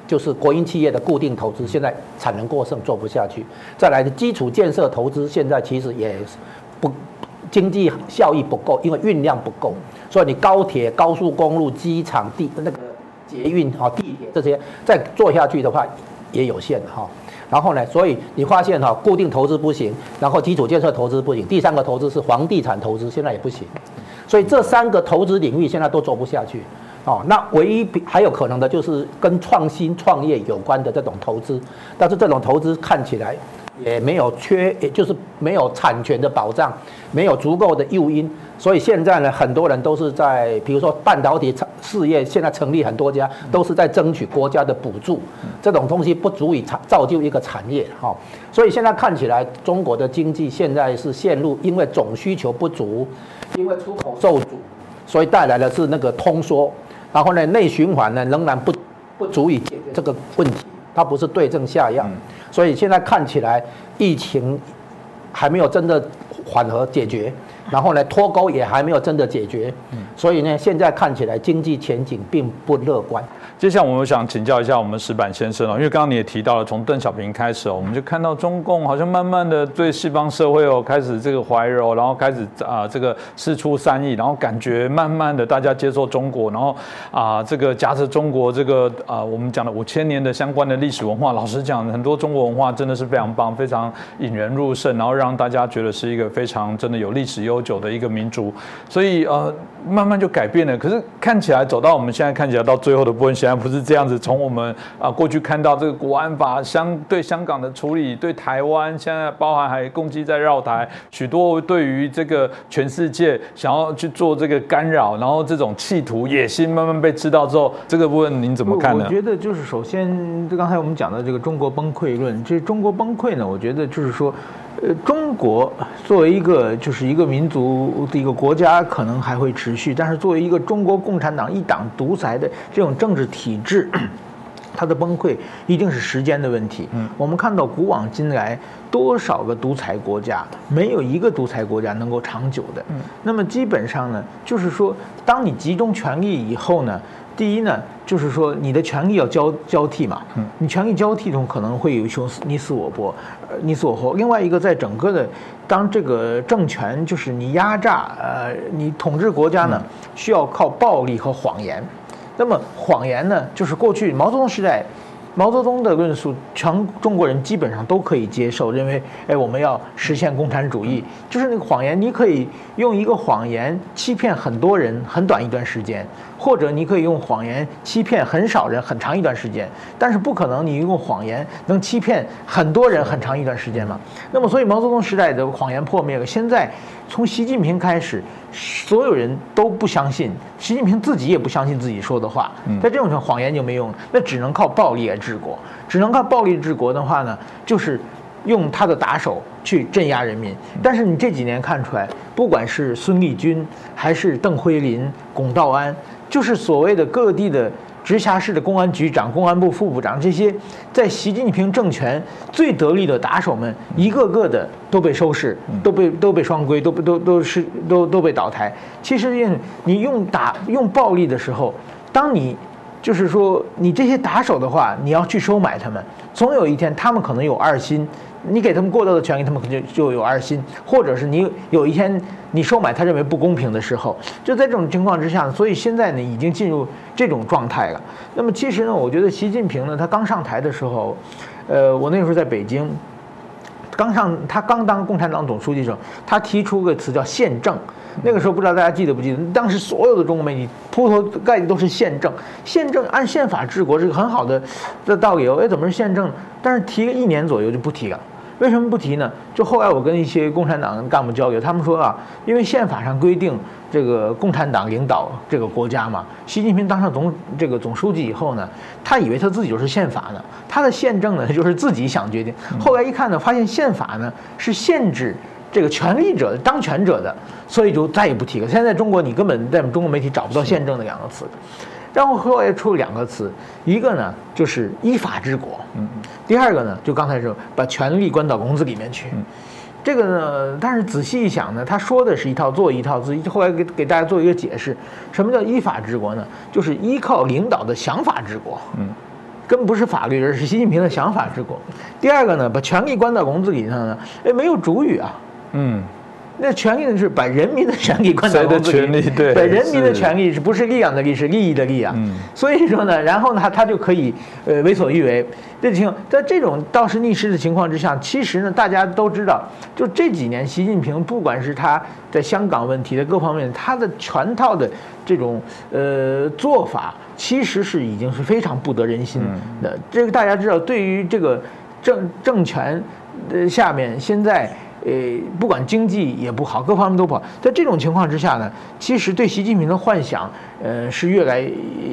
就是国营企业的固定投资，现在产能过剩做不下去。再来的基础建设投资现在其实也不经济效益不够，因为运量不够，所以你高铁、高速公路、机场、地那个捷运啊、地铁这些再做下去的话也有限哈。然后呢？所以你发现哈，固定投资不行，然后基础建设投资不行，第三个投资是房地产投资，现在也不行。所以这三个投资领域现在都做不下去。哦，那唯一还有可能的就是跟创新创业有关的这种投资，但是这种投资看起来也没有缺，也就是没有产权的保障，没有足够的诱因。所以现在呢，很多人都是在，比如说半导体事业，现在成立很多家，都是在争取国家的补助。这种东西不足以造造就一个产业哈。所以现在看起来，中国的经济现在是陷入，因为总需求不足，因为出口受阻，所以带来的是那个通缩。然后呢，内循环呢仍然不不足以解决这个问题，它不是对症下药。所以现在看起来，疫情还没有真的缓和解决。然后呢，脱钩也还没有真的解决，所以呢，现在看起来经济前景并不乐观。接下来我们想请教一下我们石板先生哦，因为刚刚你也提到了，从邓小平开始哦，我们就看到中共好像慢慢的对西方社会哦开始这个怀柔，然后开始啊这个事出善意，然后感觉慢慢的大家接受中国，然后啊这个夹着中国这个啊我们讲的五千年的相关的历史文化，老实讲，很多中国文化真的是非常棒，非常引人入胜，然后让大家觉得是一个非常真的有历史悠久的一个民族，所以呃慢慢就改变了。可是看起来走到我们现在看起来到最后的部分，显然不是这样子，从我们啊过去看到这个国安法相对香港的处理，对台湾现在包含还攻击在绕台，许多对于这个全世界想要去做这个干扰，然后这种企图野心慢慢被知道之后，这个部分您怎么看呢？我觉得就是首先，就刚才我们讲的这个中国崩溃论，这中国崩溃呢，我觉得就是说。呃，中国作为一个就是一个民族的一个国家，可能还会持续，但是作为一个中国共产党一党独裁的这种政治体制，它的崩溃一定是时间的问题。嗯，我们看到古往今来多少个独裁国家，没有一个独裁国家能够长久的。嗯，那么基本上呢，就是说，当你集中权力以后呢。第一呢，就是说你的权力要交交替嘛，你权力交替中可能会有一种你死我活，呃你死我活。另外一个，在整个的当这个政权就是你压榨呃你统治国家呢，需要靠暴力和谎言。那么谎言呢，就是过去毛泽东时代。毛泽东的论述，全中国人基本上都可以接受，认为，哎，我们要实现共产主义，就是那个谎言，你可以用一个谎言欺骗很多人很短一段时间，或者你可以用谎言欺骗很少人很长一段时间，但是不可能你用谎言能欺骗很多人很长一段时间嘛？那么，所以毛泽东时代的谎言破灭了，现在。从习近平开始，所有人都不相信，习近平自己也不相信自己说的话。在这种情况，谎言就没用，那只能靠暴力来治国。只能靠暴力治国的话呢，就是用他的打手去镇压人民。但是你这几年看出来，不管是孙立军还是邓辉林、龚道安，就是所谓的各地的。直辖市的公安局长、公安部副部长，这些在习近平政权最得力的打手们，一个个的都被收拾，都被都被双规，都都都是都都被倒台。其实，你用打用暴力的时候，当你就是说你这些打手的话，你要去收买他们，总有一天他们可能有二心。你给他们过多的权利，他们肯定就有二心，或者是你有一天你收买他认为不公平的时候，就在这种情况之下，所以现在呢已经进入这种状态了。那么其实呢，我觉得习近平呢，他刚上台的时候，呃，我那时候在北京，刚上他刚当共产党总书记的时候，他提出个词叫宪政。那个时候不知道大家记得不记得，当时所有的中国媒体铺头盖地都是宪政，宪政按宪法治国是个很好的的道理哦。哎，怎么是宪政？但是提个一年左右就不提了。为什么不提呢？就后来我跟一些共产党干部交流，他们说啊，因为宪法上规定这个共产党领导这个国家嘛，习近平当上总这个总书记以后呢，他以为他自己就是宪法呢，他的宪政呢就是自己想决定。后来一看呢，发现宪法呢是限制。这个权力者、当权者的，所以就再也不提了。现在中国，你根本在中国媒体找不到“宪政”的两个词。然后后来出了两个词，一个呢就是依法治国，嗯第二个呢就刚才说把权力关到笼子里面去。这个呢，但是仔细一想呢，他说的是一套做一套，自己后来给给大家做一个解释，什么叫依法治国呢？就是依靠领导的想法治国，嗯，根本不是法律，而是习近平的想法治国。第二个呢，把权力关到笼子里头呢，哎，没有主语啊。嗯，那权利呢是把人民的权利关在笼子里，对，人民的权利是不是力量的力，是利益的利啊？嗯，所以说呢，然后呢，他就可以呃为所欲为。这情况，在这种倒是逆势的情况之下，其实呢，大家都知道，就这几年，习近平不管是他在香港问题的各方面，他的全套的这种呃做法，其实是已经是非常不得人心的。这个大家知道，对于这个政政权的下面现在。呃，不管经济也不好，各方面都不好。在这种情况之下呢，其实对习近平的幻想，呃，是越来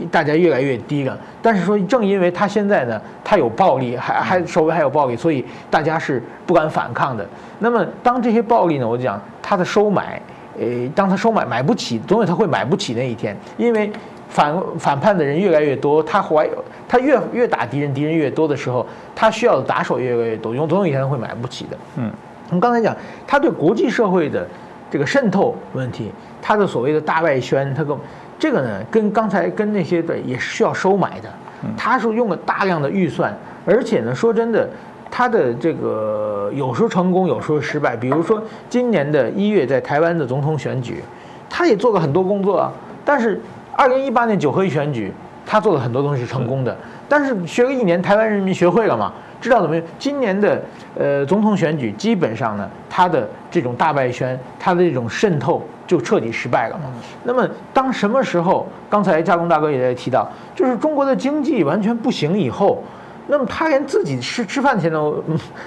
大家越来越低了。但是说，正因为他现在呢，他有暴力，还还稍微还有暴力，所以大家是不敢反抗的。那么，当这些暴力呢，我讲他的收买，呃，当他收买买不起，总有他会买不起那一天。因为反反叛的人越来越多，他怀他越越打敌人，敌人越多的时候，他需要的打手越来越多，总总有一天会买不起的。嗯。我们刚才讲，他对国际社会的这个渗透问题，他的所谓的大外宣，他跟这个呢，跟刚才跟那些的也是需要收买的。他是用了大量的预算，而且呢，说真的，他的这个有时候成功，有时候失败。比如说今年的一月在台湾的总统选举，他也做了很多工作啊。但是二零一八年九合一选举，他做了很多东西是成功的。但是学了一年，台湾人民学会了嘛？知道怎么样？今年的呃总统选举，基本上呢，他的这种大外宣，他的这种渗透就彻底失败了。那么，当什么时候？刚才加工大哥也在提到，就是中国的经济完全不行以后。那么他连自己吃吃饭钱都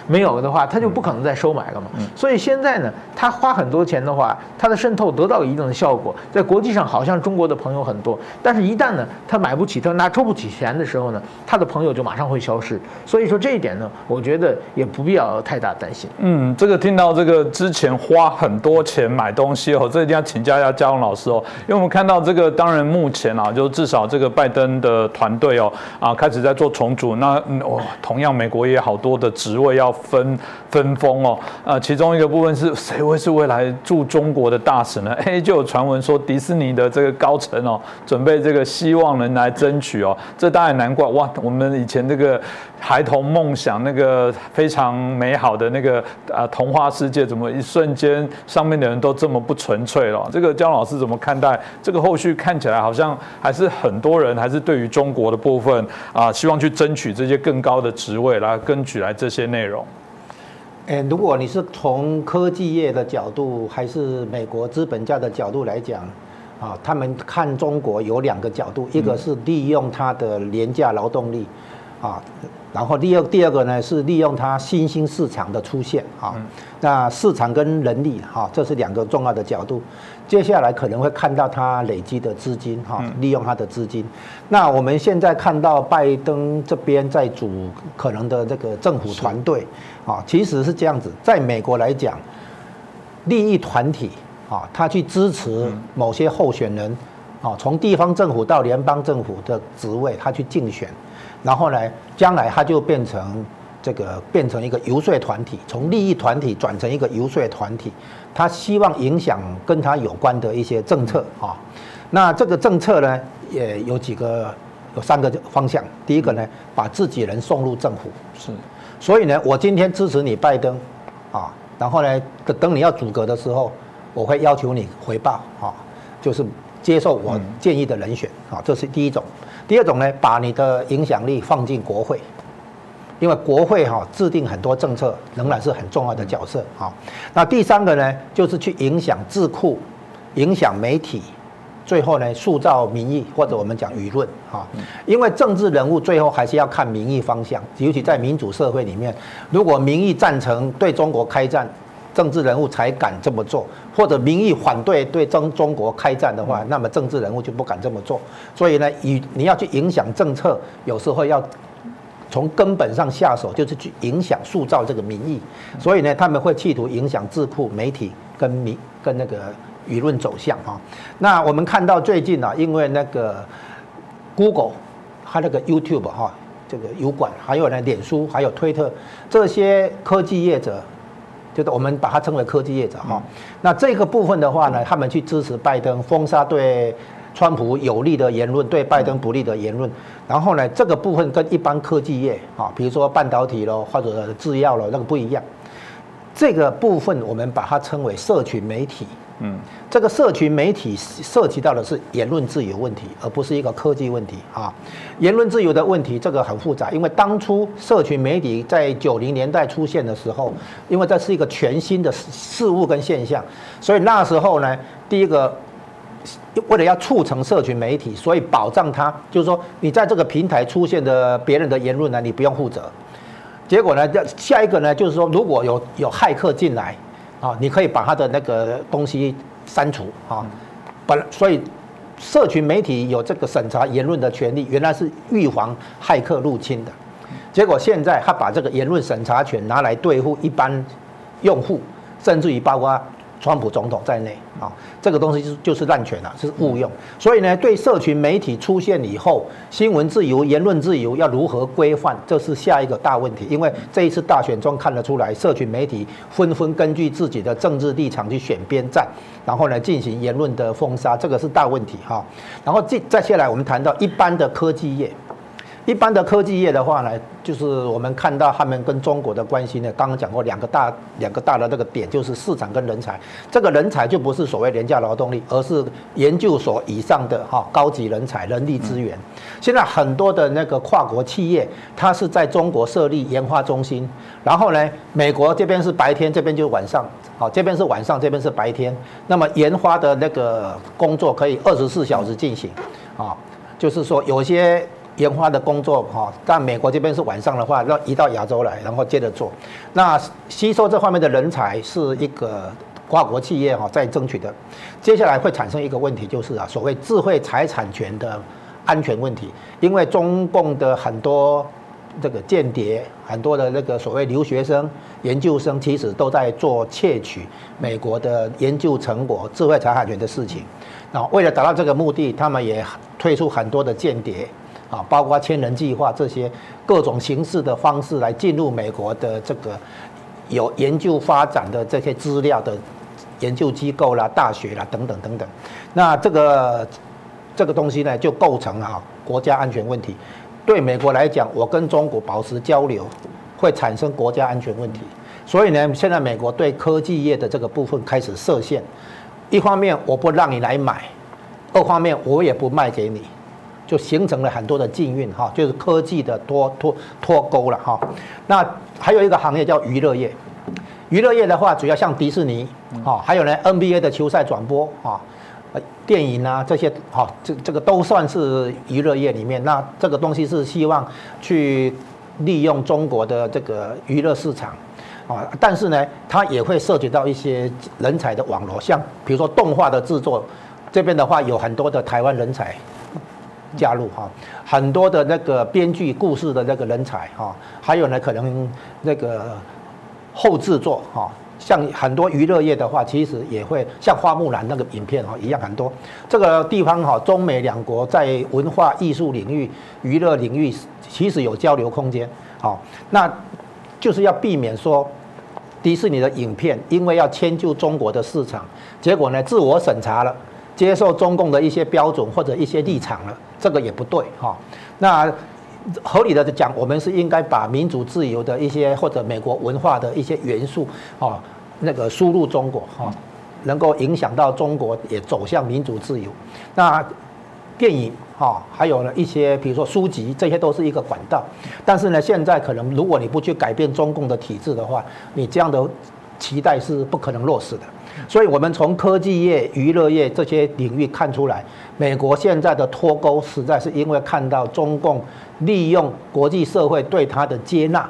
没有的话，他就不可能再收买了嘛。所以现在呢，他花很多钱的话，他的渗透得到了一定的效果，在国际上好像中国的朋友很多。但是，一旦呢他买不起，他拿抽不起钱的时候呢，他的朋友就马上会消失。所以说这一点呢，我觉得也不必要太大担心。嗯，这个听到这个之前花很多钱买东西哦，这一定要请教一下嘉荣老师哦，因为我们看到这个，当然目前啊，就至少这个拜登的团队哦啊开始在做重组那。哦，同样美国也好多的职位要分分封哦，呃，其中一个部分是 谁会是未来驻中国的大使呢？哎，就有传闻说迪士尼的这个高层哦，准备这个希望能来争取哦，这当然难怪哇，我们以前这个孩童梦想那个非常美好的那个啊童话世界，怎么一瞬间上面的人都这么不纯粹了？这个姜老师怎么看待？这个后续看起来好像还是很多人还是对于中国的部分啊，希望去争取这些。更高的职位来根据来这些内容。哎，如果你是从科技业的角度，还是美国资本家的角度来讲，啊，他们看中国有两个角度，一个是利用它的廉价劳动力，啊。然后第二第二个呢是利用它新兴市场的出现啊，那市场跟人力哈，这是两个重要的角度。接下来可能会看到它累积的资金哈，利用它的资金。那我们现在看到拜登这边在组可能的这个政府团队啊，其实是这样子，在美国来讲，利益团体啊，他去支持某些候选人啊，从地方政府到联邦政府的职位，他去竞选。然后呢，将来它就变成这个变成一个游说团体，从利益团体转成一个游说团体，他希望影响跟他有关的一些政策啊。那这个政策呢，也有几个有三个方向。第一个呢，把自己人送入政府，是。所以呢，我今天支持你拜登啊，然后呢，等你要阻隔的时候，我会要求你回报啊，就是接受我建议的人选啊，这是第一种。第二种呢，把你的影响力放进国会，因为国会哈制定很多政策，仍然是很重要的角色啊。那第三个呢，就是去影响智库，影响媒体，最后呢塑造民意或者我们讲舆论啊。因为政治人物最后还是要看民意方向，尤其在民主社会里面，如果民意赞成对中国开战。政治人物才敢这么做，或者民意反对对中中国开战的话，那么政治人物就不敢这么做。所以呢，以你要去影响政策，有时候要从根本上下手，就是去影响塑造这个民意。所以呢，他们会企图影响智库、媒体跟民跟那个舆论走向哈。那我们看到最近啊，因为那个 Google 它那个 YouTube 哈，这个油管，还有呢脸书，还有推特这些科技业者。就是我们把它称为科技业者哈，那这个部分的话呢，他们去支持拜登，封杀对川普有利的言论，对拜登不利的言论。然后呢，这个部分跟一般科技业啊，比如说半导体咯或者制药咯那个不一样。这个部分我们把它称为社群媒体。嗯，这个社群媒体涉及到的是言论自由问题，而不是一个科技问题啊。言论自由的问题，这个很复杂，因为当初社群媒体在九零年代出现的时候，因为这是一个全新的事物跟现象，所以那时候呢，第一个为了要促成社群媒体，所以保障它，就是说你在这个平台出现的别人的言论呢，你不用负责。结果呢，下一个呢，就是说如果有有骇客进来。啊，你可以把他的那个东西删除啊，本所以社群媒体有这个审查言论的权利，原来是预防骇客入侵的，结果现在他把这个言论审查权拿来对付一般用户，甚至于包括。川普总统在内啊，这个东西就是就是滥权了，是误用。所以呢，对社群媒体出现以后，新闻自由、言论自由要如何规范，这是下一个大问题。因为这一次大选中看得出来，社群媒体纷纷根据自己的政治立场去选边站，然后呢进行言论的封杀，这个是大问题哈。然后再再下来，我们谈到一般的科技业。一般的科技业的话呢，就是我们看到他们跟中国的关系呢，刚刚讲过两个大两个大的这个点，就是市场跟人才。这个人才就不是所谓廉价劳动力，而是研究所以上的哈高级人才、人力资源。现在很多的那个跨国企业，它是在中国设立研发中心，然后呢，美国这边是白天，这边就是晚上，好，这边是晚上，这边是白天。那么研发的那个工作可以二十四小时进行，啊，就是说有些。研发的工作哈，但美国这边是晚上的话，要移到亚洲来，然后接着做。那吸收这方面的人才是一个跨国企业哈在争取的。接下来会产生一个问题，就是啊，所谓智慧财产权的安全问题。因为中共的很多这个间谍，很多的那个所谓留学生、研究生，其实都在做窃取美国的研究成果、智慧财产权的事情。那为了达到这个目的，他们也推出很多的间谍。啊，包括千人计划这些各种形式的方式来进入美国的这个有研究发展的这些资料的研究机构啦、大学啦等等等等。那这个这个东西呢，就构成啊国家安全问题。对美国来讲，我跟中国保持交流会产生国家安全问题。所以呢，现在美国对科技业的这个部分开始设限。一方面我不让你来买，二方面我也不卖给你。就形成了很多的禁运哈，就是科技的脱脱脱钩了哈。那还有一个行业叫娱乐业，娱乐业的话主要像迪士尼啊，还有呢 NBA 的球赛转播啊，呃电影啊这些，好，这这个都算是娱乐业里面。那这个东西是希望去利用中国的这个娱乐市场。啊，但是呢，它也会涉及到一些人才的网络，像比如说动画的制作，这边的话有很多的台湾人才加入哈，很多的那个编剧故事的那个人才哈，还有呢可能那个后制作哈，像很多娱乐业的话，其实也会像花木兰那个影片哈一样很多，这个地方哈，中美两国在文化艺术领域、娱乐领域其实有交流空间，好，那就是要避免说。迪士尼的影片，因为要迁就中国的市场，结果呢，自我审查了，接受中共的一些标准或者一些立场了，这个也不对哈。那合理的讲，我们是应该把民主自由的一些或者美国文化的一些元素啊，那个输入中国哈，能够影响到中国也走向民主自由。那电影。哈，还有呢一些，比如说书籍，这些都是一个管道。但是呢，现在可能如果你不去改变中共的体制的话，你这样的期待是不可能落实的。所以，我们从科技业、娱乐业这些领域看出来，美国现在的脱钩，实在是因为看到中共利用国际社会对他的接纳，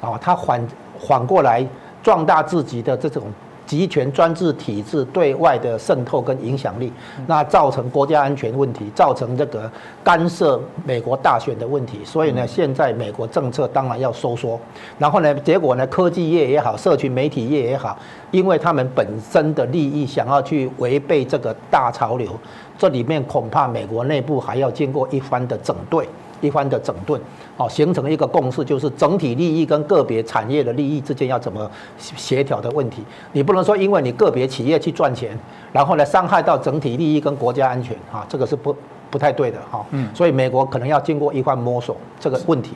啊，他反反过来壮大自己的这种。集权专制体制对外的渗透跟影响力，那造成国家安全问题，造成这个干涉美国大选的问题。所以呢，现在美国政策当然要收缩。然后呢，结果呢，科技业也好，社群媒体业也好，因为他们本身的利益想要去违背这个大潮流，这里面恐怕美国内部还要经过一番的整顿。一番的整顿，好，形成一个共识，就是整体利益跟个别产业的利益之间要怎么协调的问题。你不能说因为你个别企业去赚钱，然后呢伤害到整体利益跟国家安全，啊，这个是不不太对的，哈。嗯。所以美国可能要经过一番摸索这个问题。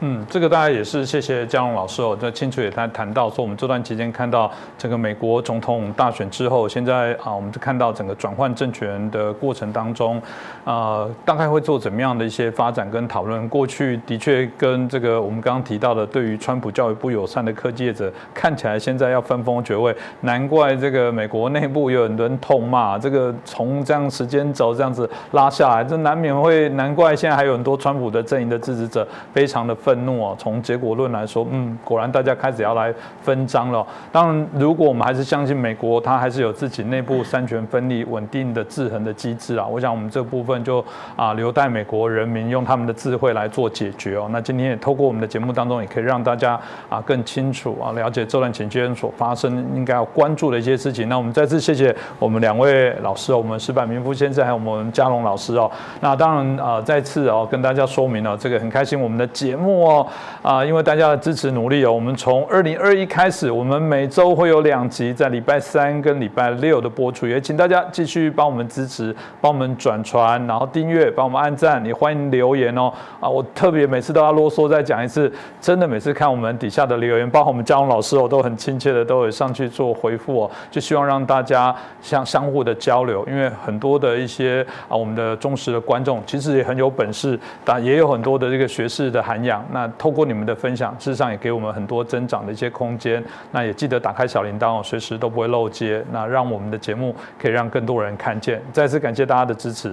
嗯，这个大家也是谢谢江龙老师哦，在清楚也谈谈到说，我们这段期间看到这个美国总统大选之后，现在啊，我们就看到整个转换政权的过程当中，啊，大概会做怎么样的一些发展跟讨论？过去的确跟这个我们刚刚提到的，对于川普教育不友善的科技业者，看起来现在要分封爵位，难怪这个美国内部有很多人痛骂，这个从这样时间轴这样子拉下来，这难免会难怪现在还有很多川普的阵营的支持者非常的。愤怒哦！从结果论来说，嗯，果然大家开始要来分赃了。当然，如果我们还是相信美国，它还是有自己内部三权分立、稳定的制衡的机制啊。我想，我们这部分就啊留待美国人民用他们的智慧来做解决哦。那今天也透过我们的节目当中，也可以让大家啊更清楚啊了解这段期间所发生应该要关注的一些事情。那我们再次谢谢我们两位老师哦，我们石柏明夫先生还有我们嘉龙老师哦。那当然啊，再次哦跟大家说明了，这个很开心我们的节目。哦啊，因为大家的支持努力哦，我们从二零二一开始，我们每周会有两集在礼拜三跟礼拜六的播出，也请大家继续帮我们支持，帮我们转传，然后订阅，帮我们按赞，也欢迎留言哦啊！我特别每次都要啰嗦再讲一次，真的每次看我们底下的留言，包括我们嘉荣老师哦，都很亲切的都会上去做回复哦，就希望让大家相相互的交流，因为很多的一些啊，我们的忠实的观众其实也很有本事，但也有很多的这个学识的涵养。那透过你们的分享，事实上也给我们很多增长的一些空间。那也记得打开小铃铛哦，随时都不会漏接。那让我们的节目可以让更多人看见。再次感谢大家的支持。